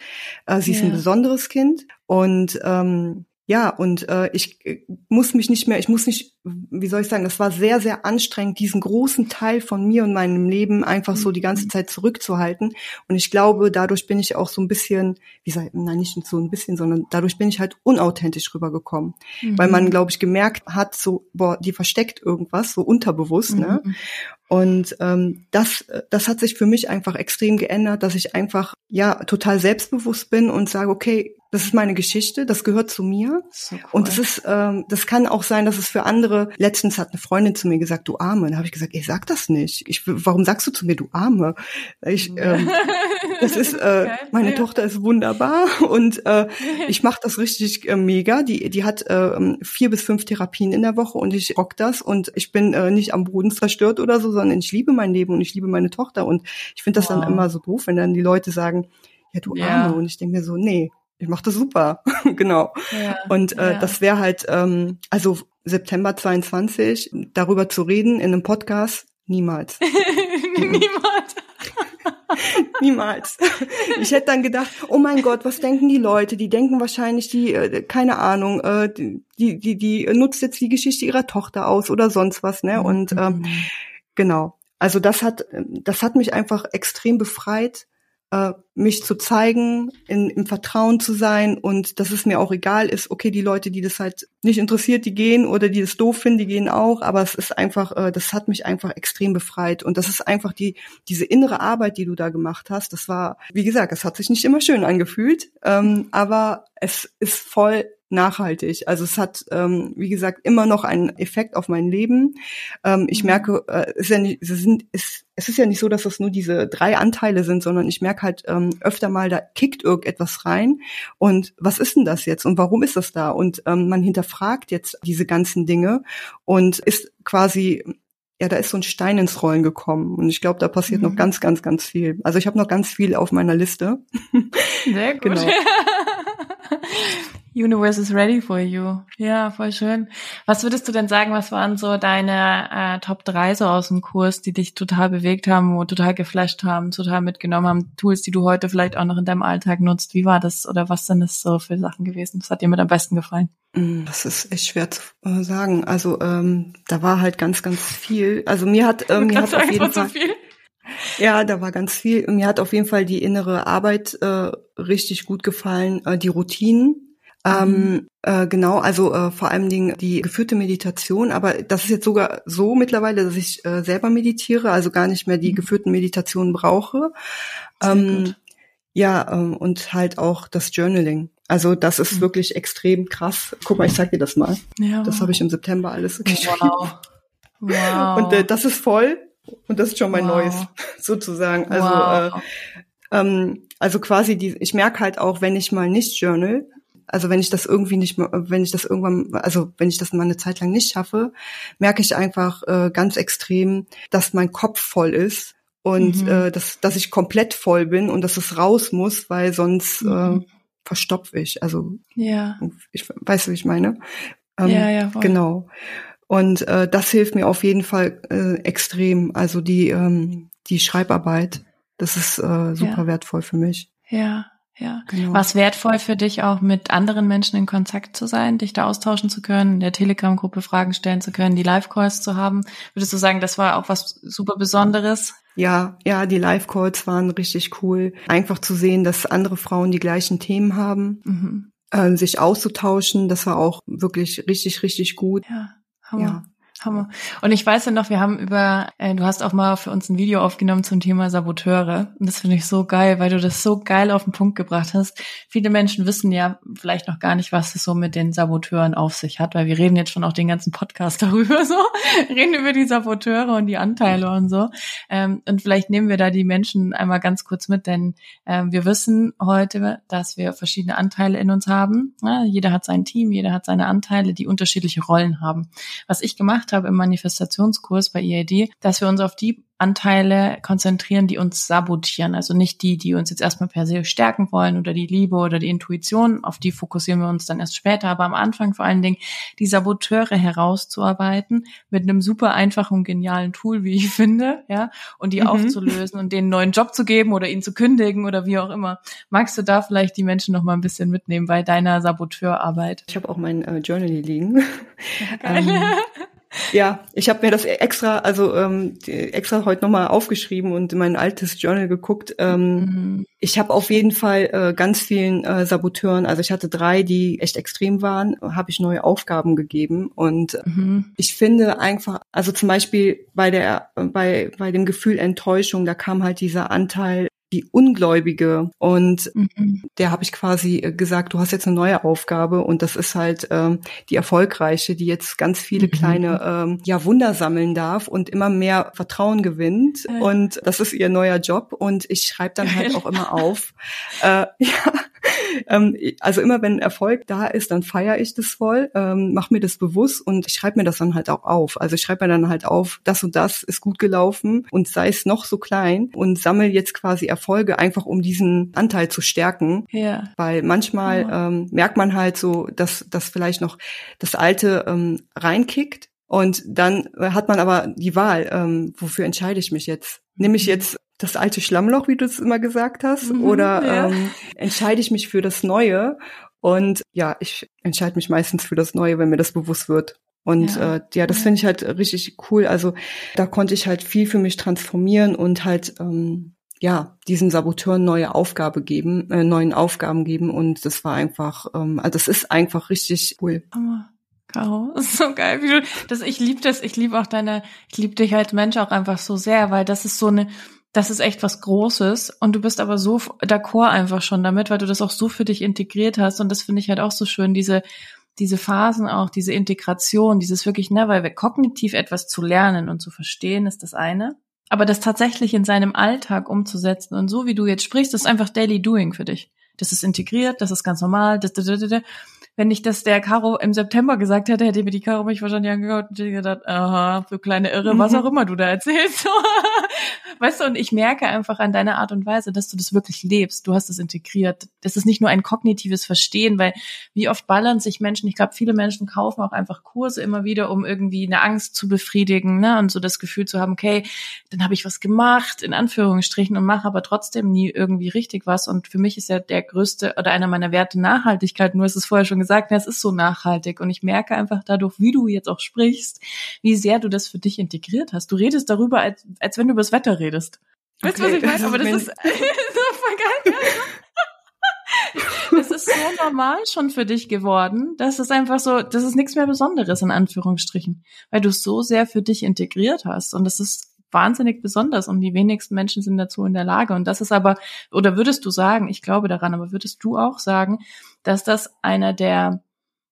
Äh, sie ja. ist ein besonderes Kind und ähm, ja, und äh, ich äh, muss mich nicht mehr, ich muss nicht, wie soll ich sagen, das war sehr, sehr anstrengend, diesen großen Teil von mir und meinem Leben einfach so die ganze mhm. Zeit zurückzuhalten. Und ich glaube, dadurch bin ich auch so ein bisschen, wie soll ich, nein, nicht so ein bisschen, sondern dadurch bin ich halt unauthentisch rübergekommen. Mhm. Weil man, glaube ich, gemerkt hat, so, boah, die versteckt irgendwas, so unterbewusst, ne? mhm. ne? Und ähm, das, das hat sich für mich einfach extrem geändert, dass ich einfach ja total selbstbewusst bin und sage, okay, das ist meine Geschichte, das gehört zu mir. So cool. Und das ist, ähm, das kann auch sein, dass es für andere. Letztens hat eine Freundin zu mir gesagt, du Arme. Da habe ich gesagt, ich sag das nicht. Ich, warum sagst du zu mir, du Arme? Ich, ähm, das ist, äh, meine ja. Tochter ist wunderbar und äh, ich mache das richtig äh, mega. Die, die hat äh, vier bis fünf Therapien in der Woche und ich rock das und ich bin äh, nicht am Boden zerstört oder so, sondern ich liebe mein Leben und ich liebe meine Tochter und ich finde das wow. dann immer so doof, wenn dann die Leute sagen, ja du Arme ja. und ich denke mir so, nee, ich mache das super, genau. Ja, und äh, ja. das wäre halt, ähm, also September 22, darüber zu reden in einem Podcast, niemals. niemals. Niemals. Ich hätte dann gedacht, oh mein Gott, was denken die Leute? Die denken wahrscheinlich, die, äh, keine Ahnung, äh, die, die, die nutzt jetzt die Geschichte ihrer Tochter aus oder sonst was, ne? Und ähm, mhm. genau. Also das hat, das hat mich einfach extrem befreit, äh, mich zu zeigen, in, im Vertrauen zu sein und dass es mir auch egal ist, okay, die Leute, die das halt nicht interessiert, die gehen oder die das doof finden, die gehen auch, aber es ist einfach, äh, das hat mich einfach extrem befreit und das ist einfach die, diese innere Arbeit, die du da gemacht hast, das war, wie gesagt, es hat sich nicht immer schön angefühlt, ähm, aber es ist voll nachhaltig. Also es hat, ähm, wie gesagt, immer noch einen Effekt auf mein Leben. Ähm, ich mhm. merke, äh, es, ist ja nicht, es, sind, es, es ist ja nicht so, dass das nur diese drei Anteile sind, sondern ich merke halt ähm, öfter mal, da kickt irgendetwas rein. Und was ist denn das jetzt? Und warum ist das da? Und ähm, man hinterfragt jetzt diese ganzen Dinge und ist quasi ja, da ist so ein Stein ins Rollen gekommen und ich glaube, da passiert mhm. noch ganz, ganz, ganz viel. Also ich habe noch ganz viel auf meiner Liste. Sehr gut. genau. Universe is ready for you. Ja, voll schön. Was würdest du denn sagen, was waren so deine äh, Top 3 so aus dem Kurs, die dich total bewegt haben, wo total geflasht haben, total mitgenommen haben, Tools, die du heute vielleicht auch noch in deinem Alltag nutzt? Wie war das oder was sind das so für Sachen gewesen? Was hat dir mit am besten gefallen? Mm, das ist echt schwer zu äh, sagen. Also ähm, da war halt ganz, ganz viel. Also mir hat, ähm, mir hat auf jeden Fall so ja, da war ganz viel. Mir hat auf jeden Fall die innere Arbeit äh, richtig gut gefallen, äh, die Routinen. Ähm, äh, genau, also äh, vor allem Dingen die geführte Meditation, aber das ist jetzt sogar so mittlerweile, dass ich äh, selber meditiere, also gar nicht mehr die mhm. geführten Meditationen brauche. Ähm, ja, ähm, und halt auch das Journaling. Also das ist mhm. wirklich extrem krass. Guck mal, ich zeig dir das mal. Ja. Das habe ich im September alles geschrieben. Wow. wow. Und äh, das ist voll und das ist schon mein wow. Neues sozusagen. Also äh, ähm, also quasi die, ich merke halt auch, wenn ich mal nicht journal, also wenn ich das irgendwie nicht, wenn ich das irgendwann, also wenn ich das mal eine Zeit lang nicht schaffe, merke ich einfach äh, ganz extrem, dass mein Kopf voll ist und mhm. äh, dass, dass ich komplett voll bin und dass es raus muss, weil sonst äh, mhm. äh, verstopfe ich. Also ja. ich weiß, wie ich meine. Ähm, ja, ja, voll. genau. Und äh, das hilft mir auf jeden Fall äh, extrem. Also die ähm, die Schreibarbeit, das ist äh, super ja. wertvoll für mich. Ja, ja. Genau. War es wertvoll für dich auch mit anderen Menschen in Kontakt zu sein, dich da austauschen zu können, in der Telegram-Gruppe Fragen stellen zu können, die Live-Calls zu haben? Würdest du sagen, das war auch was super Besonderes? Ja, ja, die Live-Calls waren richtig cool. Einfach zu sehen, dass andere Frauen die gleichen Themen haben, mhm. äh, sich auszutauschen, das war auch wirklich richtig, richtig gut. Ja, Hammer. Ja. Hammer. Und ich weiß ja noch, wir haben über, äh, du hast auch mal für uns ein Video aufgenommen zum Thema Saboteure. Und das finde ich so geil, weil du das so geil auf den Punkt gebracht hast. Viele Menschen wissen ja vielleicht noch gar nicht, was es so mit den Saboteuren auf sich hat, weil wir reden jetzt schon auch den ganzen Podcast darüber so, reden über die Saboteure und die Anteile und so. Ähm, und vielleicht nehmen wir da die Menschen einmal ganz kurz mit, denn ähm, wir wissen heute, dass wir verschiedene Anteile in uns haben. Ja, jeder hat sein Team, jeder hat seine Anteile, die unterschiedliche Rollen haben. Was ich gemacht gemacht habe im Manifestationskurs bei EAD, dass wir uns auf die Anteile konzentrieren, die uns sabotieren. Also nicht die, die uns jetzt erstmal per se stärken wollen oder die Liebe oder die Intuition. Auf die fokussieren wir uns dann erst später. Aber am Anfang vor allen Dingen die Saboteure herauszuarbeiten mit einem super einfachen und genialen Tool, wie ich finde, ja, und die mhm. aufzulösen und denen einen neuen Job zu geben oder ihn zu kündigen oder wie auch immer. Magst du da vielleicht die Menschen noch mal ein bisschen mitnehmen bei deiner Saboteurarbeit? Ich habe auch mein äh, Journal liegen. Ja, ja, ich habe mir das extra, also ähm, extra heute nochmal aufgeschrieben und in mein altes Journal geguckt. Ähm, mhm. Ich habe auf jeden Fall äh, ganz vielen äh, Saboteuren, also ich hatte drei, die echt extrem waren, habe ich neue Aufgaben gegeben. Und mhm. ich finde einfach, also zum Beispiel bei der, bei, bei dem Gefühl Enttäuschung, da kam halt dieser Anteil die Ungläubige. Und mhm. der habe ich quasi äh, gesagt, du hast jetzt eine neue Aufgabe und das ist halt ähm, die erfolgreiche, die jetzt ganz viele mhm. kleine ähm, ja, Wunder sammeln darf und immer mehr Vertrauen gewinnt. Ja. Und das ist ihr neuer Job. Und ich schreibe dann halt auch immer auf. Äh, ja, ähm, also immer wenn Erfolg da ist, dann feiere ich das voll, ähm, mach mir das bewusst und ich schreibe mir das dann halt auch auf. Also ich schreibe mir dann halt auf, das und das ist gut gelaufen und sei es noch so klein und sammel jetzt quasi Erfolge einfach, um diesen Anteil zu stärken. Ja. Weil manchmal ja. ähm, merkt man halt so, dass, dass vielleicht noch das Alte ähm, reinkickt und dann hat man aber die Wahl, ähm, wofür entscheide ich mich jetzt? Nehme ich mhm. jetzt das alte Schlammloch, wie du es immer gesagt hast, mhm, oder ja. ähm, entscheide ich mich für das Neue? Und ja, ich entscheide mich meistens für das Neue, wenn mir das bewusst wird. Und ja, äh, ja das finde ich halt richtig cool. Also da konnte ich halt viel für mich transformieren und halt ähm, ja diesen Saboteuren neue Aufgabe geben, äh, neuen Aufgaben geben. Und das war einfach, ähm, also das ist einfach richtig cool. Aber Caro, ist so geil, wie du das. Ich liebe das. Ich liebe auch deine. Ich liebe dich als Mensch auch einfach so sehr, weil das ist so eine das ist echt was Großes und du bist aber so d'accord einfach schon damit, weil du das auch so für dich integriert hast und das finde ich halt auch so schön, diese diese Phasen auch, diese Integration, dieses wirklich, ne, weil wir kognitiv etwas zu lernen und zu verstehen ist das eine, aber das tatsächlich in seinem Alltag umzusetzen und so wie du jetzt sprichst, ist einfach Daily Doing für dich. Das ist integriert, das ist ganz normal. Das, das, das, das wenn ich das der Caro im September gesagt hätte, hätte mir die Caro mich wahrscheinlich angehört und gedacht, aha, du kleine Irre, was mhm. auch immer du da erzählst. weißt du, und ich merke einfach an deiner Art und Weise, dass du das wirklich lebst. Du hast es integriert. Das ist nicht nur ein kognitives Verstehen, weil wie oft ballern sich Menschen, ich glaube, viele Menschen kaufen auch einfach Kurse immer wieder, um irgendwie eine Angst zu befriedigen, ne? Und so das Gefühl zu haben, okay, dann habe ich was gemacht, in Anführungsstrichen, und mache aber trotzdem nie irgendwie richtig was. Und für mich ist ja der größte oder einer meiner Werte Nachhaltigkeit, nur ist es vorher schon gesagt, es ist so nachhaltig. Und ich merke einfach dadurch, wie du jetzt auch sprichst, wie sehr du das für dich integriert hast. Du redest darüber, als, als wenn du über das Wetter redest. Weißt du, okay, was ich meine? Aber das ist so voll geil. Das ist so normal schon für dich geworden. Das ist einfach so, das ist nichts mehr Besonderes in Anführungsstrichen, weil du es so sehr für dich integriert hast. Und das ist wahnsinnig besonders und die wenigsten Menschen sind dazu in der Lage. Und das ist aber, oder würdest du sagen, ich glaube daran, aber würdest du auch sagen, dass das einer der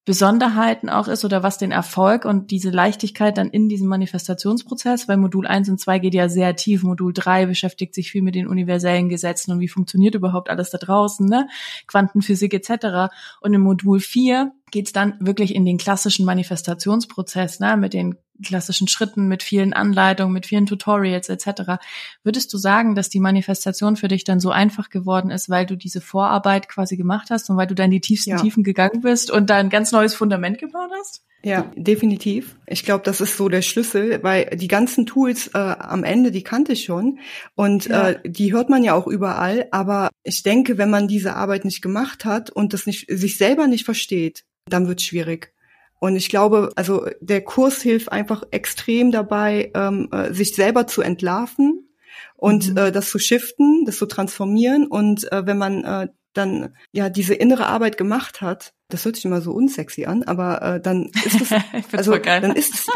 Besonderheiten auch ist oder was den Erfolg und diese Leichtigkeit dann in diesem Manifestationsprozess, weil Modul 1 und 2 geht ja sehr tief, Modul 3 beschäftigt sich viel mit den universellen Gesetzen und wie funktioniert überhaupt alles da draußen, ne? Quantenphysik etc. Und im Modul 4 geht's dann wirklich in den klassischen Manifestationsprozess, ne? mit den klassischen Schritten, mit vielen Anleitungen, mit vielen Tutorials etc. Würdest du sagen, dass die Manifestation für dich dann so einfach geworden ist, weil du diese Vorarbeit quasi gemacht hast und weil du dann die tiefsten ja. Tiefen gegangen bist und da ein ganz neues Fundament gebaut hast? Ja, definitiv. Ich glaube, das ist so der Schlüssel, weil die ganzen Tools äh, am Ende, die kannte ich schon und ja. äh, die hört man ja auch überall. Aber ich denke, wenn man diese Arbeit nicht gemacht hat und das nicht sich selber nicht versteht, dann wird schwierig. Und ich glaube, also der Kurs hilft einfach extrem dabei, ähm, äh, sich selber zu entlarven und mhm. äh, das zu shiften, das zu transformieren. Und äh, wenn man äh, dann ja diese innere Arbeit gemacht hat, das hört sich immer so unsexy an, aber äh, dann ist es also dann ist es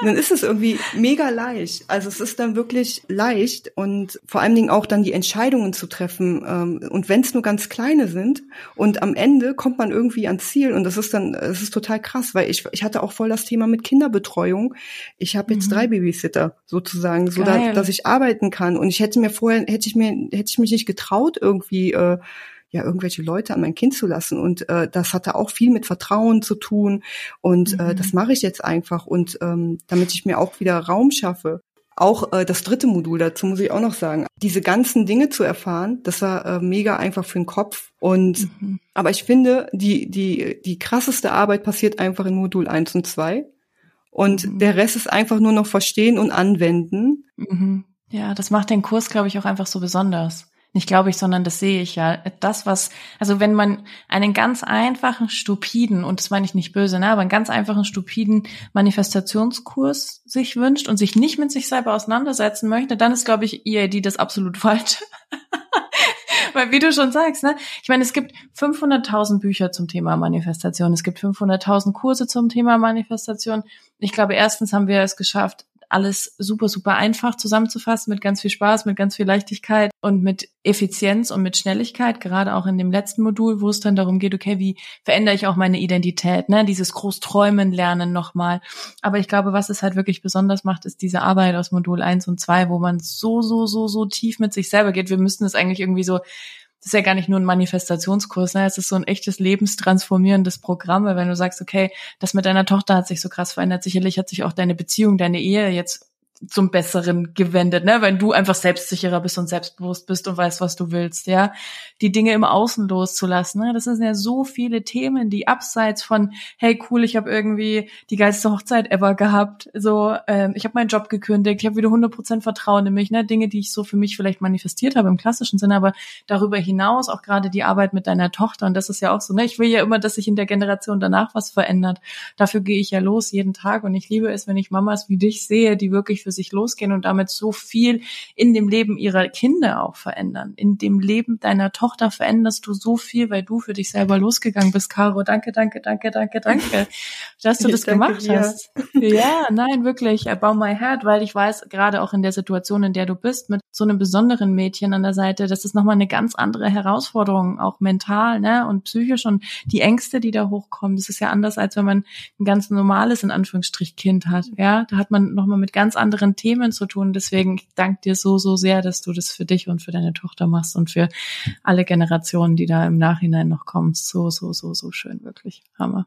dann ist es irgendwie mega leicht. Also es ist dann wirklich leicht und vor allen Dingen auch dann die Entscheidungen zu treffen ähm, und wenn es nur ganz kleine sind und am Ende kommt man irgendwie ans Ziel und das ist dann es ist total krass, weil ich ich hatte auch voll das Thema mit Kinderbetreuung. Ich habe jetzt mhm. drei Babysitter sozusagen, so da, dass ich arbeiten kann und ich hätte mir vorher hätte ich mir hätte ich mich nicht getraut irgendwie äh, ja irgendwelche Leute an mein Kind zu lassen. Und äh, das hatte auch viel mit Vertrauen zu tun. Und mhm. äh, das mache ich jetzt einfach. Und ähm, damit ich mir auch wieder Raum schaffe. Auch äh, das dritte Modul, dazu muss ich auch noch sagen, diese ganzen Dinge zu erfahren, das war äh, mega einfach für den Kopf. Und mhm. aber ich finde, die, die, die krasseste Arbeit passiert einfach in Modul 1 und 2. Und mhm. der Rest ist einfach nur noch verstehen und anwenden. Mhm. Ja, das macht den Kurs, glaube ich, auch einfach so besonders. Nicht glaube ich, sondern das sehe ich ja. Das, was, also wenn man einen ganz einfachen, stupiden, und das meine ich nicht böse, ne, aber einen ganz einfachen, stupiden Manifestationskurs sich wünscht und sich nicht mit sich selber auseinandersetzen möchte, dann ist, glaube ich, die das absolut falsch. Weil wie du schon sagst, ne? Ich meine, es gibt 500.000 Bücher zum Thema Manifestation. Es gibt 500.000 Kurse zum Thema Manifestation. Ich glaube, erstens haben wir es geschafft, alles super, super einfach zusammenzufassen, mit ganz viel Spaß, mit ganz viel Leichtigkeit und mit Effizienz und mit Schnelligkeit, gerade auch in dem letzten Modul, wo es dann darum geht, okay, wie verändere ich auch meine Identität, ne, dieses Großträumen lernen nochmal. Aber ich glaube, was es halt wirklich besonders macht, ist diese Arbeit aus Modul 1 und 2, wo man so, so, so, so tief mit sich selber geht. Wir müssten es eigentlich irgendwie so das ist ja gar nicht nur ein Manifestationskurs, ne? Es ist so ein echtes lebenstransformierendes Programm, wenn du sagst, okay, das mit deiner Tochter hat sich so krass verändert. Sicherlich hat sich auch deine Beziehung, deine Ehe jetzt zum Besseren gewendet, ne? Wenn du einfach selbstsicherer bist und selbstbewusst bist und weißt, was du willst, ja. Die Dinge im Außen loszulassen, ne? Das sind ja so viele Themen, die abseits von, hey cool, ich habe irgendwie die geilste Hochzeit ever gehabt, so, ähm, ich habe meinen Job gekündigt, ich habe wieder 100% Vertrauen in mich, ne? Dinge, die ich so für mich vielleicht manifestiert habe im klassischen Sinne, aber darüber hinaus auch gerade die Arbeit mit deiner Tochter und das ist ja auch so, ne? Ich will ja immer, dass sich in der Generation danach was verändert. Dafür gehe ich ja los jeden Tag und ich liebe es, wenn ich Mamas wie dich sehe, die wirklich für sich losgehen und damit so viel in dem Leben ihrer Kinder auch verändern. In dem Leben deiner Tochter veränderst du so viel, weil du für dich selber losgegangen bist, Caro. Danke, danke, danke, danke, danke, dass du das gemacht dir. hast. Ja, nein, wirklich. I bow my head, weil ich weiß, gerade auch in der Situation, in der du bist, mit so einem besonderen Mädchen an der Seite, das ist nochmal eine ganz andere Herausforderung, auch mental, ne, und psychisch und die Ängste, die da hochkommen. Das ist ja anders, als wenn man ein ganz normales, in Anführungsstrich, Kind hat. Ja, da hat man nochmal mit ganz anderen anderen Themen zu tun. Deswegen danke dir so, so sehr, dass du das für dich und für deine Tochter machst und für alle Generationen, die da im Nachhinein noch kommen. So, so, so, so schön, wirklich. Hammer.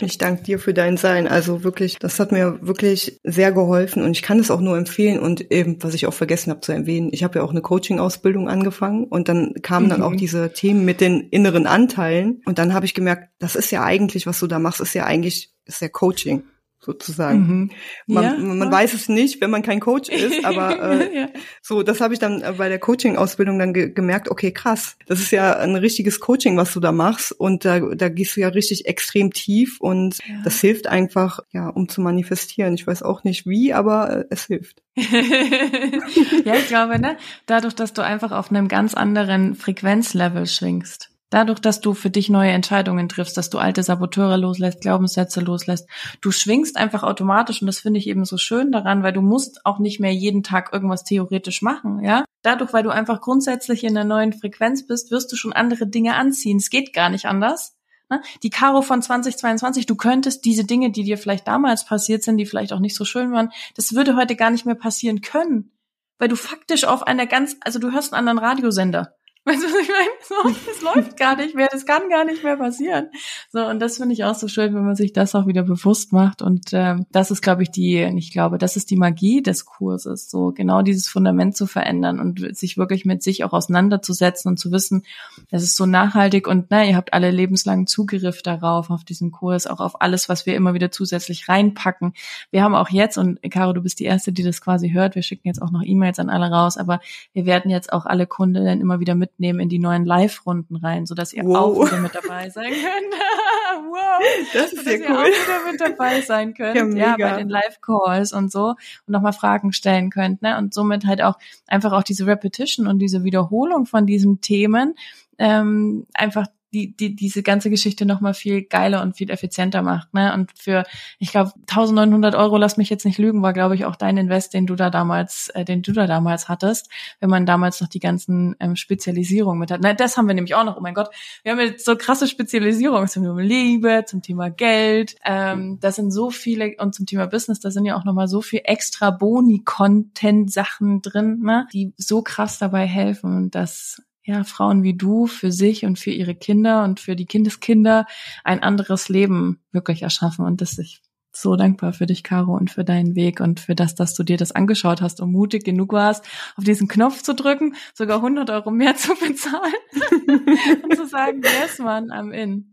Ich danke dir für dein Sein. Also wirklich, das hat mir wirklich sehr geholfen und ich kann es auch nur empfehlen. Und eben, was ich auch vergessen habe zu erwähnen, ich habe ja auch eine Coaching-Ausbildung angefangen und dann kamen mhm. dann auch mhm. diese Themen mit den inneren Anteilen. Und dann habe ich gemerkt, das ist ja eigentlich, was du da machst, ist ja eigentlich, ist ja Coaching sozusagen. Mhm. Man, ja, man ja. weiß es nicht, wenn man kein Coach ist, aber äh, ja. so, das habe ich dann äh, bei der Coaching-Ausbildung dann ge gemerkt, okay, krass, das ist ja ein richtiges Coaching, was du da machst und da, da gehst du ja richtig extrem tief und das hilft einfach, ja, um zu manifestieren. Ich weiß auch nicht wie, aber äh, es hilft. ja, ich glaube, ne, dadurch, dass du einfach auf einem ganz anderen Frequenzlevel schwingst Dadurch, dass du für dich neue Entscheidungen triffst, dass du alte Saboteure loslässt, Glaubenssätze loslässt, du schwingst einfach automatisch und das finde ich eben so schön daran, weil du musst auch nicht mehr jeden Tag irgendwas theoretisch machen, ja? Dadurch, weil du einfach grundsätzlich in der neuen Frequenz bist, wirst du schon andere Dinge anziehen. Es geht gar nicht anders. Ne? Die Karo von 2022, du könntest diese Dinge, die dir vielleicht damals passiert sind, die vielleicht auch nicht so schön waren, das würde heute gar nicht mehr passieren können, weil du faktisch auf einer ganz, also du hörst einen anderen Radiosender. Weißt du, was ich meine? So, das läuft gar nicht mehr, das kann gar nicht mehr passieren. So, und das finde ich auch so schön, wenn man sich das auch wieder bewusst macht. Und ähm, das ist, glaube ich, die, ich glaube, das ist die Magie des Kurses, so genau dieses Fundament zu verändern und sich wirklich mit sich auch auseinanderzusetzen und zu wissen, das ist so nachhaltig und na, ihr habt alle lebenslangen Zugriff darauf, auf diesen Kurs, auch auf alles, was wir immer wieder zusätzlich reinpacken. Wir haben auch jetzt, und Caro, du bist die Erste, die das quasi hört, wir schicken jetzt auch noch E-Mails an alle raus, aber wir werden jetzt auch alle Kunden immer wieder mit mitnehmen in die neuen Live-Runden rein, so dass ihr wow. auch wieder mit dabei sein könnt. wow. Das ist ja cool. Ihr auch wieder mit dabei sein könnt. Ja, ja bei den Live-Calls und so und nochmal Fragen stellen könnt, ne? Und somit halt auch einfach auch diese Repetition und diese Wiederholung von diesen Themen ähm, einfach die, die diese ganze Geschichte noch mal viel geiler und viel effizienter macht. Ne? Und für, ich glaube, 1900 Euro, lass mich jetzt nicht lügen, war, glaube ich, auch dein Invest, den du da damals, äh, den du da damals hattest, wenn man damals noch die ganzen ähm, Spezialisierungen mit hat. Na, das haben wir nämlich auch noch, oh mein Gott, wir haben jetzt so krasse Spezialisierungen zum Thema Liebe, zum Thema Geld, ähm, das sind so viele, und zum Thema Business, da sind ja auch noch mal so viel extra Boni-Content-Sachen drin, ne? die so krass dabei helfen. Und das ja, Frauen wie du für sich und für ihre Kinder und für die Kindeskinder ein anderes Leben wirklich erschaffen. Und das ich so dankbar für dich, Caro, und für deinen Weg und für das, dass du dir das angeschaut hast und mutig genug warst, auf diesen Knopf zu drücken, sogar 100 Euro mehr zu bezahlen und zu sagen, yes, man, I'm in.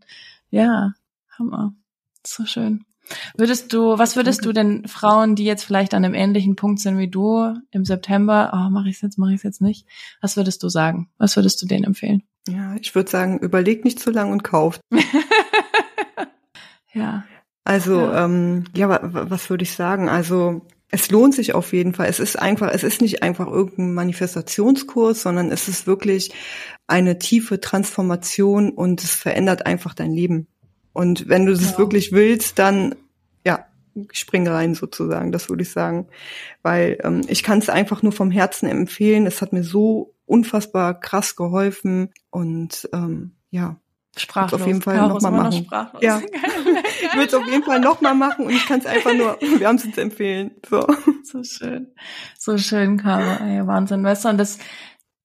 Ja, Hammer. So schön. Würdest du, was würdest du denn Frauen, die jetzt vielleicht an einem ähnlichen Punkt sind wie du im September, oh, mache ich es jetzt, mache ich es jetzt nicht, was würdest du sagen? Was würdest du denen empfehlen? Ja, ich würde sagen, überleg nicht zu lang und kauft. ja. Also, ja. ähm, ja, was würde ich sagen? Also, es lohnt sich auf jeden Fall. Es ist einfach, es ist nicht einfach irgendein Manifestationskurs, sondern es ist wirklich eine tiefe Transformation und es verändert einfach dein Leben. Und wenn du das ja. wirklich willst, dann ja, spring rein sozusagen, das würde ich sagen. Weil ähm, ich kann es einfach nur vom Herzen empfehlen. Es hat mir so unfassbar krass geholfen und ähm, ja. Sprachlos. Auf jeden Fall nochmal machen. Sprachlos. Ja. ich würde es auf jeden Fall nochmal machen und ich kann es einfach nur wir haben es uns empfehlen. So. so schön. So schön, Caro. Ey, Wahnsinn. Weißt du, und das,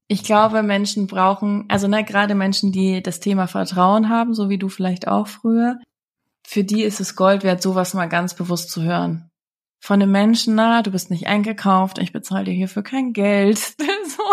ich glaube, Menschen brauchen, also ne, gerade Menschen, die das Thema Vertrauen haben, so wie du vielleicht auch früher, für die ist es Gold wert, sowas mal ganz bewusst zu hören. Von einem Menschen, na, du bist nicht eingekauft, ich bezahle dir hierfür kein Geld. so.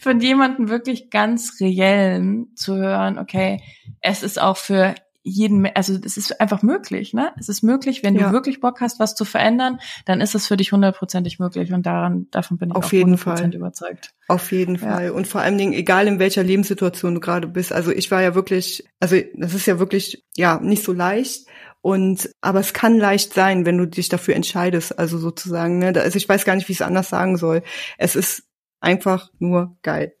Von jemandem wirklich ganz reellen zu hören, okay, es ist auch für jeden, also es ist einfach möglich, ne? Es ist möglich, wenn ja. du wirklich Bock hast, was zu verändern, dann ist es für dich hundertprozentig möglich und daran, davon bin ich Auf auch jeden Fall. überzeugt. Auf jeden ja. Fall. Und vor allen Dingen, egal in welcher Lebenssituation du gerade bist. Also ich war ja wirklich, also das ist ja wirklich, ja, nicht so leicht. Und aber es kann leicht sein, wenn du dich dafür entscheidest, also sozusagen. Ne? Also ich weiß gar nicht, wie ich es anders sagen soll. Es ist einfach nur geil.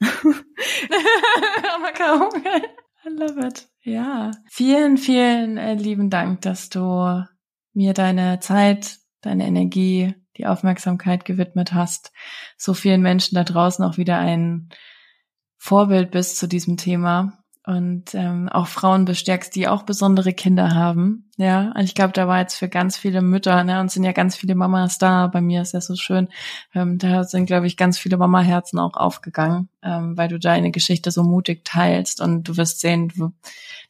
I love it. Ja. Vielen, vielen äh, lieben Dank, dass du mir deine Zeit, deine Energie, die Aufmerksamkeit gewidmet hast. So vielen Menschen da draußen auch wieder ein Vorbild bist zu diesem Thema und ähm, auch Frauen bestärkst, die auch besondere Kinder haben. Ja, und ich glaube, da war jetzt für ganz viele Mütter, ne, und sind ja ganz viele Mamas da. Bei mir ist das so schön. Ähm, da sind, glaube ich, ganz viele Mama-Herzen auch aufgegangen, ähm, weil du deine Geschichte so mutig teilst und du wirst sehen, du,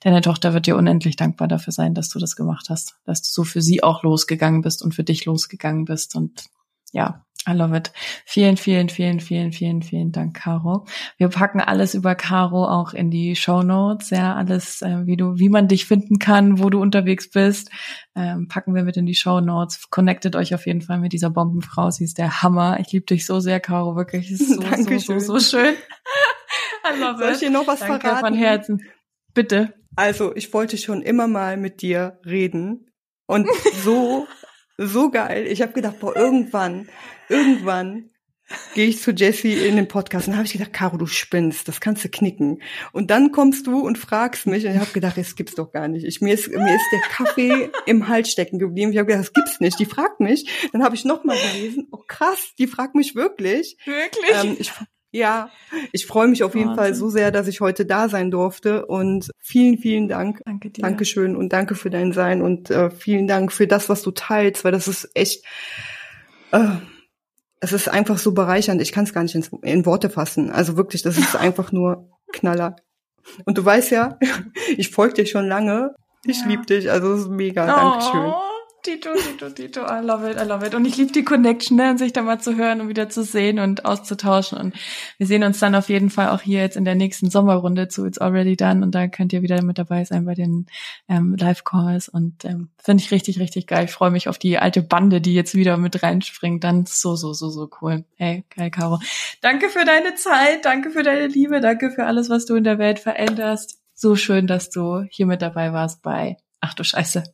deine Tochter wird dir unendlich dankbar dafür sein, dass du das gemacht hast, dass du so für sie auch losgegangen bist und für dich losgegangen bist und ja, I love it. Vielen, vielen, vielen, vielen, vielen, vielen Dank, Caro. Wir packen alles über Caro auch in die Show Notes, ja, alles, äh, wie du, wie man dich finden kann, wo du unterwegs bist, ähm, packen wir mit in die Show Notes. Connectet euch auf jeden Fall mit dieser Bombenfrau. Sie ist der Hammer. Ich liebe dich so sehr, Caro, wirklich. Es ist so, so, so, so schön. I love Soll ich dir noch was Danke verraten? von Herzen. Bitte. Also, ich wollte schon immer mal mit dir reden und so so geil. Ich habe gedacht, boah, irgendwann, irgendwann gehe ich zu Jessie in den Podcast und habe ich gedacht, Caro, du spinnst, das kannst du knicken. Und dann kommst du und fragst mich und ich habe gedacht, das gibt's doch gar nicht. Ich, mir, ist, mir ist der Kaffee im Hals stecken geblieben. Ich habe gedacht, das gibt's nicht. Die fragt mich. Dann habe ich noch mal gelesen, oh krass, die fragt mich wirklich. Wirklich? Ähm, ich, ja, ich freue mich auf jeden Wahnsinn. Fall so sehr, dass ich heute da sein durfte und vielen, vielen Dank. Danke dir. Dankeschön und danke für dein Sein und äh, vielen Dank für das, was du teilst, weil das ist echt, äh, es ist einfach so bereichernd. Ich kann es gar nicht in, in Worte fassen. Also wirklich, das ist einfach nur Knaller. Und du weißt ja, ich folge dir schon lange. Ich ja. liebe dich, also es ist mega. Oh. Dankeschön. Tito, Tito, Tito, I love it, I love it. Und ich liebe die Connection, ne, und sich da mal zu hören und wieder zu sehen und auszutauschen. Und wir sehen uns dann auf jeden Fall auch hier jetzt in der nächsten Sommerrunde zu It's Already Done. Und da könnt ihr wieder mit dabei sein bei den ähm, Live-Calls. Und ähm, finde ich richtig, richtig geil. Ich freue mich auf die alte Bande, die jetzt wieder mit reinspringt. Dann so, so, so, so cool. Hey, geil, Caro. Danke für deine Zeit, danke für deine Liebe, danke für alles, was du in der Welt veränderst. So schön, dass du hier mit dabei warst bei Ach du Scheiße.